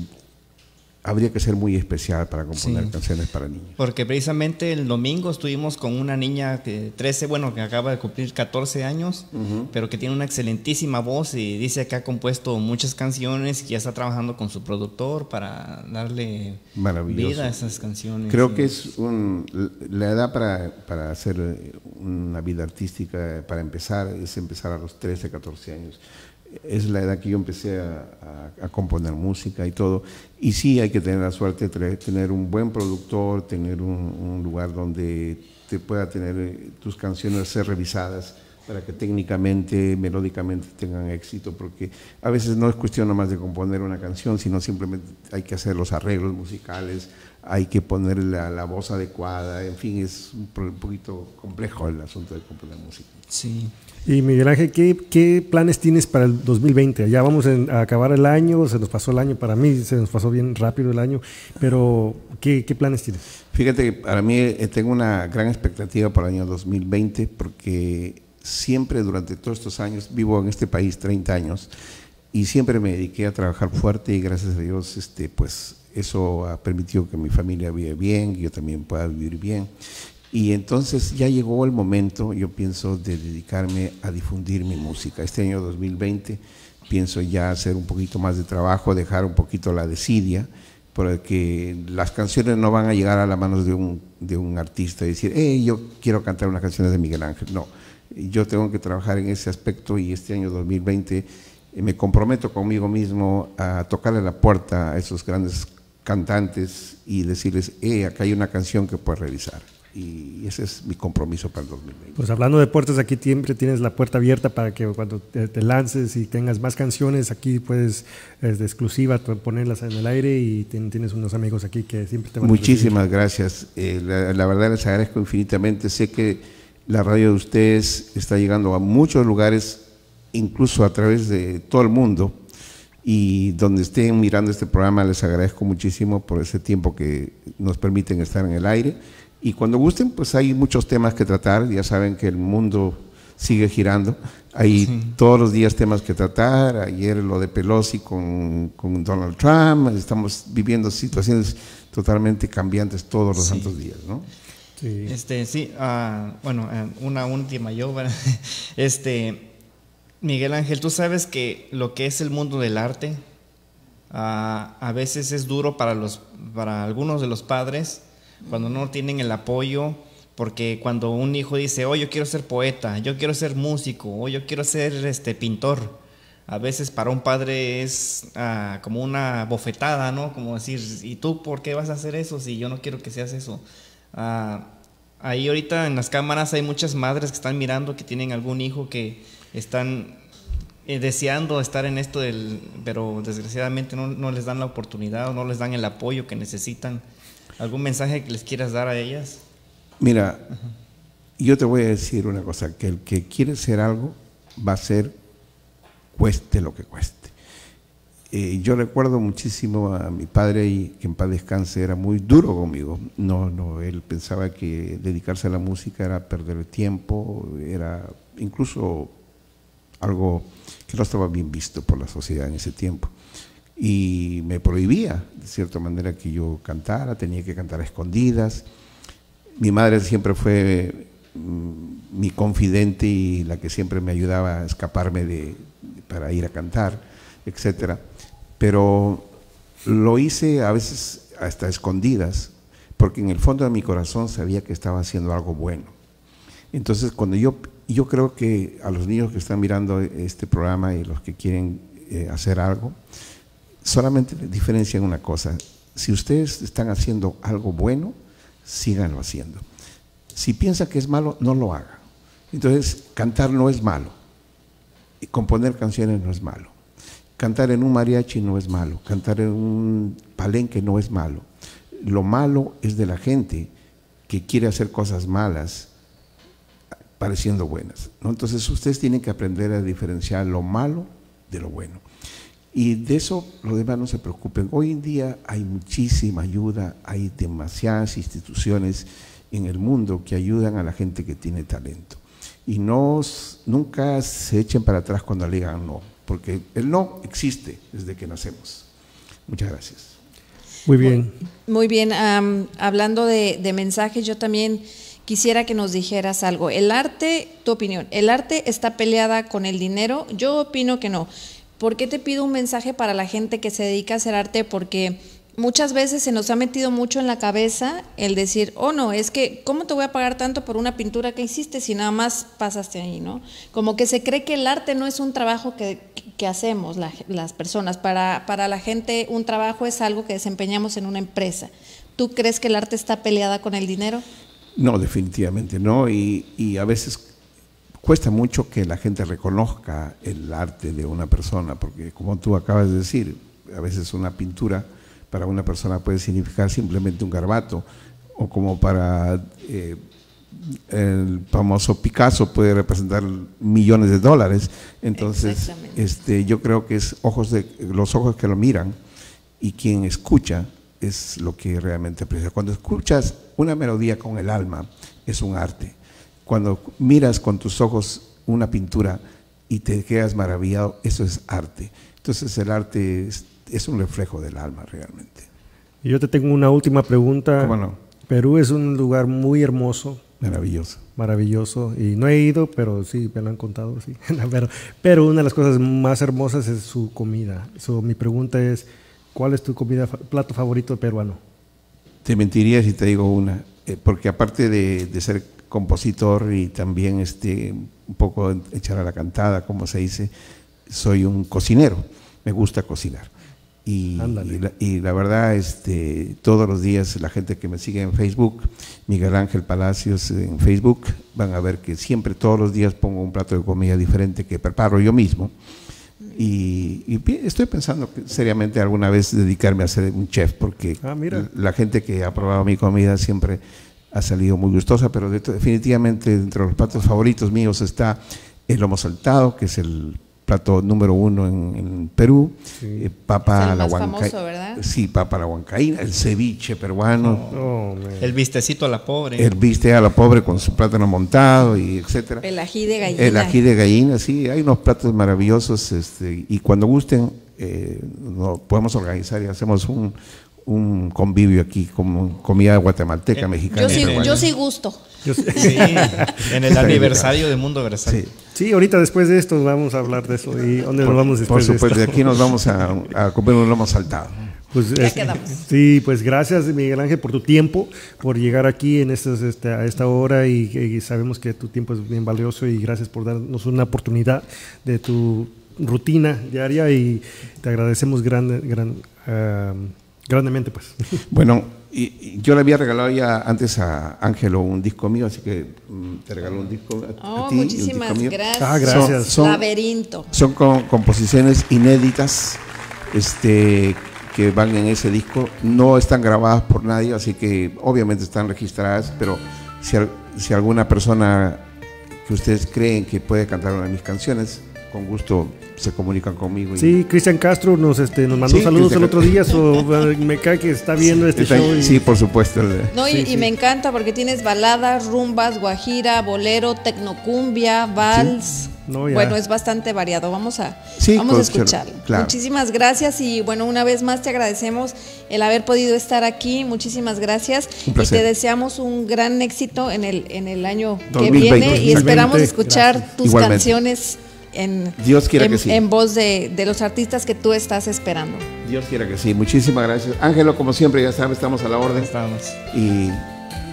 habría que ser muy especial para componer Sí. canciones para niños. Porque precisamente el domingo estuvimos con una niña de 13, bueno, que acaba de cumplir 14 años, pero que tiene una excelentísima voz y dice que ha compuesto muchas canciones y ya está trabajando con su productor para darle vida a esas canciones. Creo que es un, la edad para, para hacer una vida artística, para empezar, es empezar a los 13, 14 años. Es la edad que yo empecé a, a- componer música y todo. Y sí hay que tener la suerte de tener un buen productor, tener un, lugar donde te pueda tener eh, tus canciones ser revisadas para que técnicamente, melódicamente tengan éxito, porque a veces no es cuestión nomás de componer una canción, sino simplemente hay que hacer los arreglos musicales, hay que poner la, voz adecuada, en fin, es un poquito complejo el asunto de componer música. Sí. Y Miguel Ángel, ¿qué, qué planes tienes para el 2020? Ya vamos a acabar el año, se nos pasó el año, para mí se nos pasó bien rápido el año, pero ¿qué, qué planes tienes? Fíjate que para mí eh, tengo una gran expectativa para el año 2020 porque siempre durante todos estos años, vivo en este país 30 años y siempre me dediqué a trabajar fuerte y gracias a Dios este, pues eso ha permitido que mi familia viva bien, que yo también pueda vivir bien. Y entonces ya llegó el momento, yo pienso, de dedicarme a difundir mi música. Este año 2020 pienso ya hacer un poquito más de trabajo, dejar un poquito la desidia, porque las canciones no van a llegar a las manos de un, de un artista y decir, hey, yo quiero cantar unas canciones de Miguel Ángel. No, yo tengo que trabajar en ese aspecto y este año 2020 eh, me comprometo conmigo mismo a tocarle la puerta a esos grandes cantantes y decirles, hey, acá hay una canción que puedes revisar. Y ese es mi compromiso para el 2020. Pues hablando de puertas, aquí siempre tienes la puerta abierta para que cuando te, te lances y tengas más canciones, aquí puedes, es de exclusiva, ponerlas en el aire y ten- tienes unos amigos aquí que siempre te van a. Muchísimas gracias. Eh, la, la verdad les agradezco infinitamente. Sé que la radio de ustedes está llegando a muchos lugares, incluso a través de todo el mundo. Y donde estén mirando este programa, les agradezco muchísimo por ese tiempo que nos permiten estar en el aire. Y cuando gusten, pues hay muchos temas que tratar. Ya saben que el mundo sigue girando. Hay Sí. todos los días temas que tratar. Ayer lo de Pelosi con, con Donald Trump. Estamos viviendo situaciones totalmente cambiantes todos los Sí. santos días, ¿no? Este, sí, ah, bueno, eh, una última yo, este, Miguel Ángel, tú sabes que lo que es el mundo del arte, ah, a veces es duro para los, para algunos de los padres cuando no tienen el apoyo, porque cuando un hijo dice, oh, yo quiero ser poeta, yo quiero ser músico, o yo quiero ser este pintor, a veces para un padre es ah, como una bofetada, ¿no? Como decir, ¿y tú por qué vas a hacer eso si yo no quiero que seas eso? Ah, ahí ahorita en las cámaras hay muchas madres que están mirando que tienen algún hijo que están eh, deseando estar en esto, del, pero desgraciadamente no les dan la oportunidad o no les dan el apoyo que necesitan. ¿Algún mensaje que les quieras dar a ellas? Mira, yo te voy a decir una cosa, que el que quiere ser algo va a ser cueste lo que cueste. Eh, yo recuerdo muchísimo a mi padre y que en paz descanse era muy duro conmigo. No, no, él pensaba que dedicarse a la música era perder el tiempo, era incluso algo que no estaba bien visto por la sociedad en ese tiempo. Y me prohibía, de cierta manera, que yo cantara, tenía que cantar a escondidas. Mi madre siempre fue mm, mi confidente y la que siempre me ayudaba a escaparme de, para ir a cantar, etcétera. Pero lo hice a veces hasta escondidas, porque en el fondo de mi corazón sabía que estaba haciendo algo bueno. Entonces, cuando yo, yo creo que a los niños que están mirando este programa y los que quieren eh, hacer algo, solamente diferencian una cosa. Si ustedes están haciendo algo bueno, síganlo haciendo. Si piensa que es malo, no lo haga. Entonces, cantar no es malo. Y componer canciones no es malo. Cantar en un mariachi no es malo. Cantar en un palenque no es malo. Lo malo es de la gente que quiere hacer cosas malas pareciendo buenas. Entonces ustedes tienen que aprender a diferenciar lo malo de lo bueno. Y de eso los demás no se preocupen. Hoy en día hay muchísima ayuda, hay demasiadas instituciones en el mundo que ayudan a la gente que tiene talento y no, nunca se echen para atrás cuando le digan no, porque el no existe desde que nacemos. Muchas gracias. Muy bien. Muy bien, hablando de, de mensajes, yo también quisiera que nos dijeras algo. El arte, tu opinión, ¿el arte está peleada con el dinero? Yo opino que no. ¿Por qué te pido un mensaje para la gente que se dedica a hacer arte? Porque muchas veces se nos ha metido mucho en la cabeza el decir, oh no, es que, ¿cómo te voy a pagar tanto por una pintura que hiciste si nada más pasaste ahí, ¿no? Como que se cree que el arte no es un trabajo que, que hacemos las personas. Para, para la gente un trabajo es algo que desempeñamos en una empresa. ¿Tú crees que el arte está peleada con el dinero? No, definitivamente no. Y, y a veces cuesta mucho que la gente reconozca el arte de una persona, porque como tú acabas de decir, a veces una pintura para una persona puede significar simplemente un garbato, o como para eh, el famoso Picasso puede representar millones de dólares. Entonces, este, yo creo que es ojos de, los ojos que lo miran y quien escucha es lo que realmente aprecia. Cuando escuchas una melodía con el alma, es un arte. Cuando miras con tus ojos una pintura y te quedas maravillado, eso es arte. Entonces el arte es es un reflejo del alma realmente. Yo te tengo una última pregunta. ¿Cómo no? Perú es un lugar muy hermoso. Maravilloso. Maravilloso. Y no he ido, pero sí, me lo han contado, sí. pero, pero, una de las cosas más hermosas es su comida. mi pregunta es, ¿cuál es tu comida, plato favorito peruano? Te mentiría si te digo una, eh, porque aparte de, de, ser compositor y también este, un poco echar a la cantada, como se dice, soy un cocinero, me gusta cocinar. Y, la, verdad, este, todos los días la gente que me sigue en Facebook, Miguel Ángel Palacios en Facebook, van a ver que siempre, todos los días pongo un plato de comida diferente que preparo yo mismo. Y, estoy pensando seriamente alguna vez dedicarme a ser un chef, porque ah, la gente que ha probado mi comida siempre ha salido muy gustosa, pero definitivamente entre los platos favoritos míos está el lomo saltado, que es el plato número uno en, Perú, eh, papa la huancaína. Sí, papa la huancaína, el ceviche peruano. Oh, el vistecito a la pobre. El viste a la pobre con su plátano montado y etcétera. El ají de gallina. El ají de gallina, sí, hay unos platos maravillosos este, y cuando gusten eh, podemos organizar y hacemos un, un convivio aquí, como comida guatemalteca, eh, mexicana. Yo sí, yo sí gusto. Sí, en el aniversario de Mundo Versátil. Sí. ahorita después de esto vamos a hablar de eso. ¿Y dónde nos vamos después Por supuesto, de, aquí nos vamos a, comer un lomo saltado. Pues, sí, pues gracias Miguel Ángel por tu tiempo, por llegar aquí en este, a esta hora y, y, sabemos que tu tiempo es bien valioso y gracias por darnos una oportunidad de tu rutina diaria y te agradecemos grande, gran, ah, grandemente. pues. Bueno, y, yo le había regalado ya antes a Ángelo un disco mío, así que mm, te regaló un disco a, a Oh, ti. y un muchísimas disco mío. gracias. Ah, gracias. Son- son- Laberinto. Son co- composiciones inéditas este, que van en ese disco. No están grabadas por nadie, así que obviamente están registradas, pero si, al- si alguna persona que ustedes creen que puede cantar una de mis canciones, con gusto se comunican conmigo. y- Sí, Cristian Castro nos, este, nos mandó Sí, saludos el otro día, so, me cae que está viendo este Está- show. y- Sí, por supuesto. No, y, Sí, y sí. me encanta porque tienes baladas, rumbas, guajira, bolero, tecnocumbia, vals. No, ya. bueno, es bastante variado. Vamos a, Sí, vamos a escucharlo. claro. Muchísimas gracias y bueno, una vez más te agradecemos el haber podido estar aquí. Muchísimas gracias Un y te deseamos un gran éxito en el en el año que 2020. viene y esperamos 2020. escuchar Gracias. tus Igualmente. canciones en Dios quiera en, que sí. en voz de, de los artistas que tú estás esperando. Dios quiera que sí. Muchísimas gracias. Ángelo, como siempre, ya sabes, estamos a la orden. Estamos. Y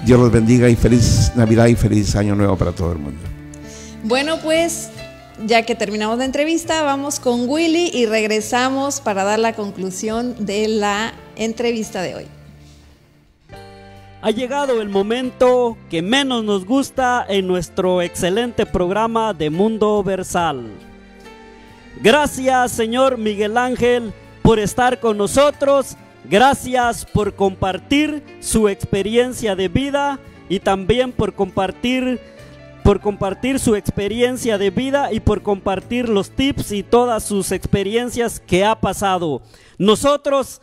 Dios los bendiga y feliz Navidad y feliz Año Nuevo para todo el mundo. Bueno, pues ya que terminamos la entrevista, vamos con Willy y regresamos para dar la conclusión de la entrevista de hoy. Ha llegado el momento que menos nos gusta en nuestro excelente programa de Mundo Versal. Gracias, señor Miguel Ángel, por estar con nosotros. Gracias por compartir su experiencia de vida y también por compartir por compartir su experiencia de vida y por compartir los tips y todas sus experiencias que ha pasado. Nosotros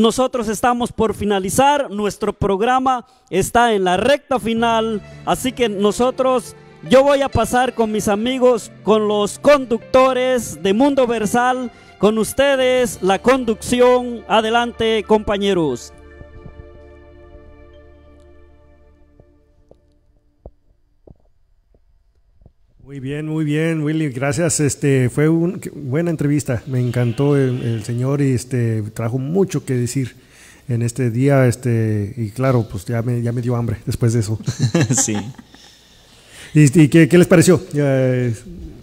nosotros estamos por finalizar, nuestro programa está en la recta final, así que nosotros, yo voy a pasar con mis amigos, con los conductores de Mundo Versal, con ustedes la conducción. Adelante compañeros. Muy bien, muy bien, Willy. Gracias. Este fue una buena entrevista. Me encantó el, el señor y este trajo mucho que decir en este día. Este y claro, pues ya me, ya me dio hambre después de eso. sí. ¿Y, y qué, qué les pareció,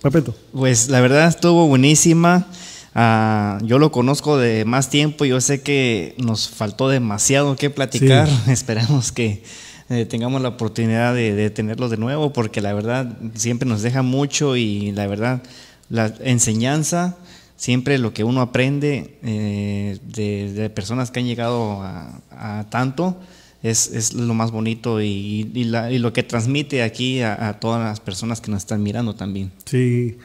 Papeto? Pues la verdad estuvo buenísima. Ah, yo lo conozco de más tiempo. Yo sé que nos faltó demasiado que platicar. Sí. Esperamos que eh, tengamos la oportunidad de, de tenerlo de nuevo, porque la verdad siempre nos deja mucho y la verdad la enseñanza, siempre lo que uno aprende eh, de, de personas que han llegado a, a tanto. Es, es, lo más bonito y, y, la, y, lo que transmite aquí a, a, todas las personas que nos están mirando también. Sí,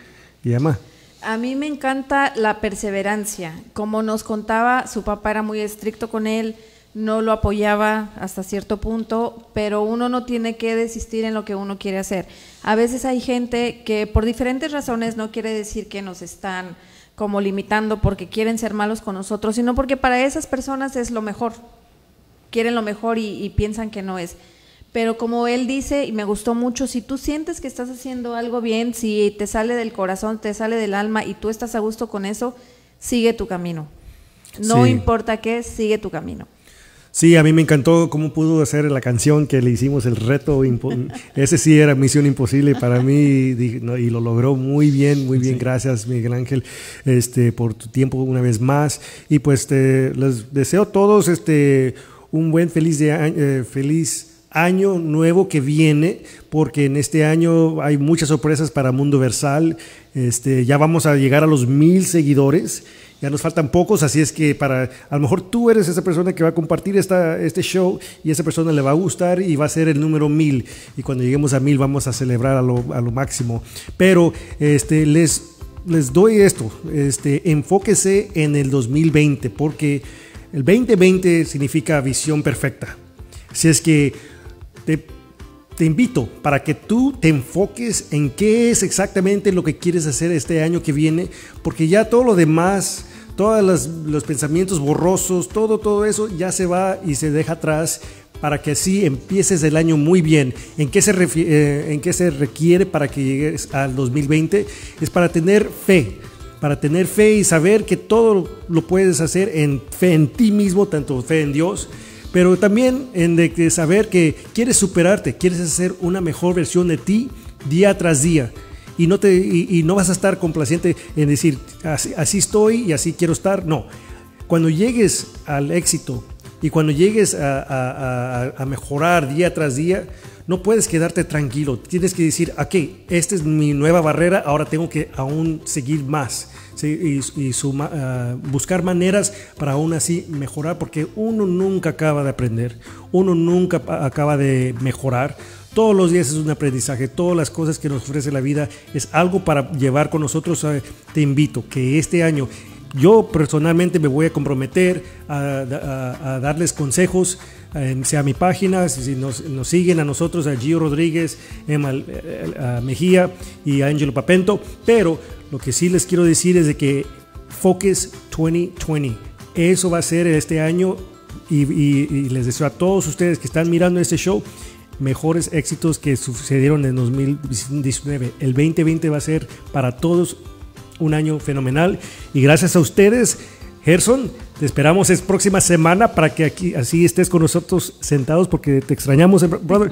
y Emma. A mí me encanta la perseverancia. Como nos contaba, su papá era muy estricto con él, no lo apoyaba hasta cierto punto, pero uno no tiene que desistir en lo que uno quiere hacer. A veces hay gente que por diferentes razones no quiere decir que nos están como limitando porque quieren ser malos con nosotros, sino porque para esas personas es lo mejor. Quieren lo mejor y, y piensan que no es. Pero como él dice, y me gustó mucho, si tú sientes que estás haciendo algo bien, si te sale del corazón, te sale del alma y tú estás a gusto con eso, sigue tu camino. No Sí. importa qué, sigue tu camino. Sí, a mí me encantó cómo pudo hacer la canción que le hicimos, el reto. Ese sí era misión imposible para mí y lo logró muy bien, muy bien. Gracias, Miguel Ángel, este, por tu tiempo una vez más. Y pues te, les deseo a todos este, un buen feliz, de, año- eh, feliz año nuevo que viene, porque en este año hay muchas sorpresas para Mundo Versal. Este, ya vamos a llegar a los mil seguidores. Ya nos faltan pocos, así es que para a lo mejor tú eres esa persona que va a compartir esta, este show y esa persona le va a gustar y va a ser el número mil. Y cuando lleguemos a mil vamos a celebrar a lo, a lo máximo. Pero este, les, les doy esto, este, enfóquese en el 2020, porque el 2020 significa visión perfecta. Así es que te, te invito para que tú te enfoques en qué es exactamente lo que quieres hacer este año que viene, porque ya todo lo demás, todos los, pensamientos borrosos, todo, todo eso ya se va y se deja atrás para que así empieces el año muy bien. ¿En qué se, eh, en qué se requiere para que llegues al 2020? Es para tener fe, para tener fe y saber que todo lo puedes hacer en fe en ti mismo, tanto fe en Dios, pero también en de saber que quieres superarte, quieres hacer una mejor versión de ti día tras día. Y no, te, y, no vas a estar complaciente en decir, así, así estoy y así quiero estar. No, cuando llegues al éxito y cuando llegues a, a- mejorar día tras día, no puedes quedarte tranquilo. Tienes que decir, ok, esta es mi nueva barrera, ahora tengo que aún seguir más. Y, ah, buscar maneras para aún así mejorar, porque uno nunca acaba de aprender, uno nunca acaba de mejorar. Todos los días es un aprendizaje, todas las cosas que nos ofrece la vida es algo para llevar con nosotros. eh, Te invito que este año yo personalmente me voy a comprometer a, darles consejos, en, sea mi página, si nos, siguen a nosotros, a Gio Rodríguez, Emma eh, a Mejía y a Angelo Papento, pero lo que sí les quiero decir es de que Focus 2020, eso va a ser este año y- y les deseo a todos ustedes que están mirando este show mejores éxitos que sucedieron en 2019. El 2020 va a ser para todos un año fenomenal y gracias a ustedes, Gerson, te esperamos es próxima semana para que aquí así estés con nosotros sentados porque te extrañamos, eh, brother.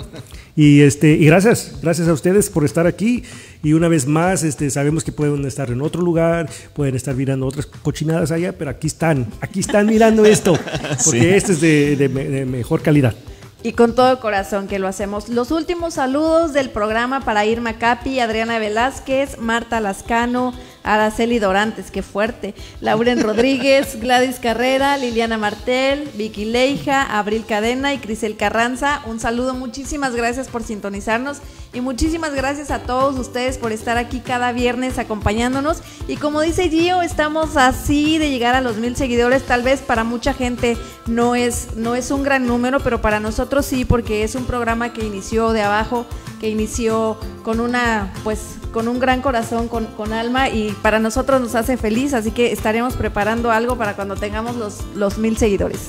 Y este y gracias, gracias a ustedes por estar aquí y una vez más este sabemos que pueden estar en otro lugar, pueden estar mirando otras cochinadas allá, pero aquí están, aquí están mirando esto porque Sí. este es de- de me- de mejor calidad. Y con todo corazón que lo hacemos. Los últimos saludos del programa para Irma Capi, Adriana Velázquez, Marta Lascano, Araceli Dorantes, qué fuerte, Lauren Rodríguez, Gladys Carrera, Liliana Martel, Vicky Leija, Abril Cadena y Crisel Carranza. Un saludo, muchísimas gracias por sintonizarnos y muchísimas gracias a todos ustedes por estar aquí cada viernes acompañándonos. Y como dice Gio, estamos así de llegar a los mil seguidores. Tal vez para mucha gente no es, no es un gran número, pero para nosotros sí, porque es un programa que inició de abajo, que inició con una, pues, con un gran corazón, con, con alma, y para nosotros nos hace feliz, así que estaremos preparando algo para cuando tengamos los, los mil seguidores.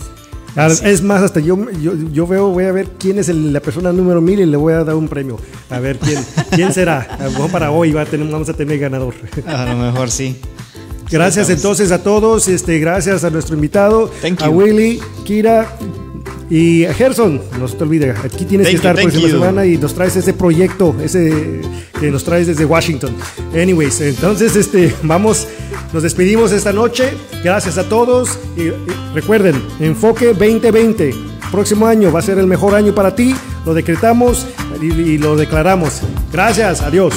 Ah, Es más, hasta yo, yo, yo veo, voy a ver quién es el- la persona número mil y le voy a dar un premio. A ver quién, quién será. A lo mejor para hoy va a tener, vamos a tener ganador. A lo mejor sí. Gracias Sí, entonces a todos, este, gracias a nuestro invitado, Thank a you. Willy, Kira y Gerson. No se te olvide, aquí tienes Thank que estar you, próxima you. semana y nos traes ese proyecto, ese que nos traes desde Washington. Anyways, entonces este, vamos, nos despedimos esta noche. Gracias a todos y, y recuerden, enfoque 2020. Próximo año va a ser el mejor año para ti. Lo decretamos y- y lo declaramos. Gracias, adiós.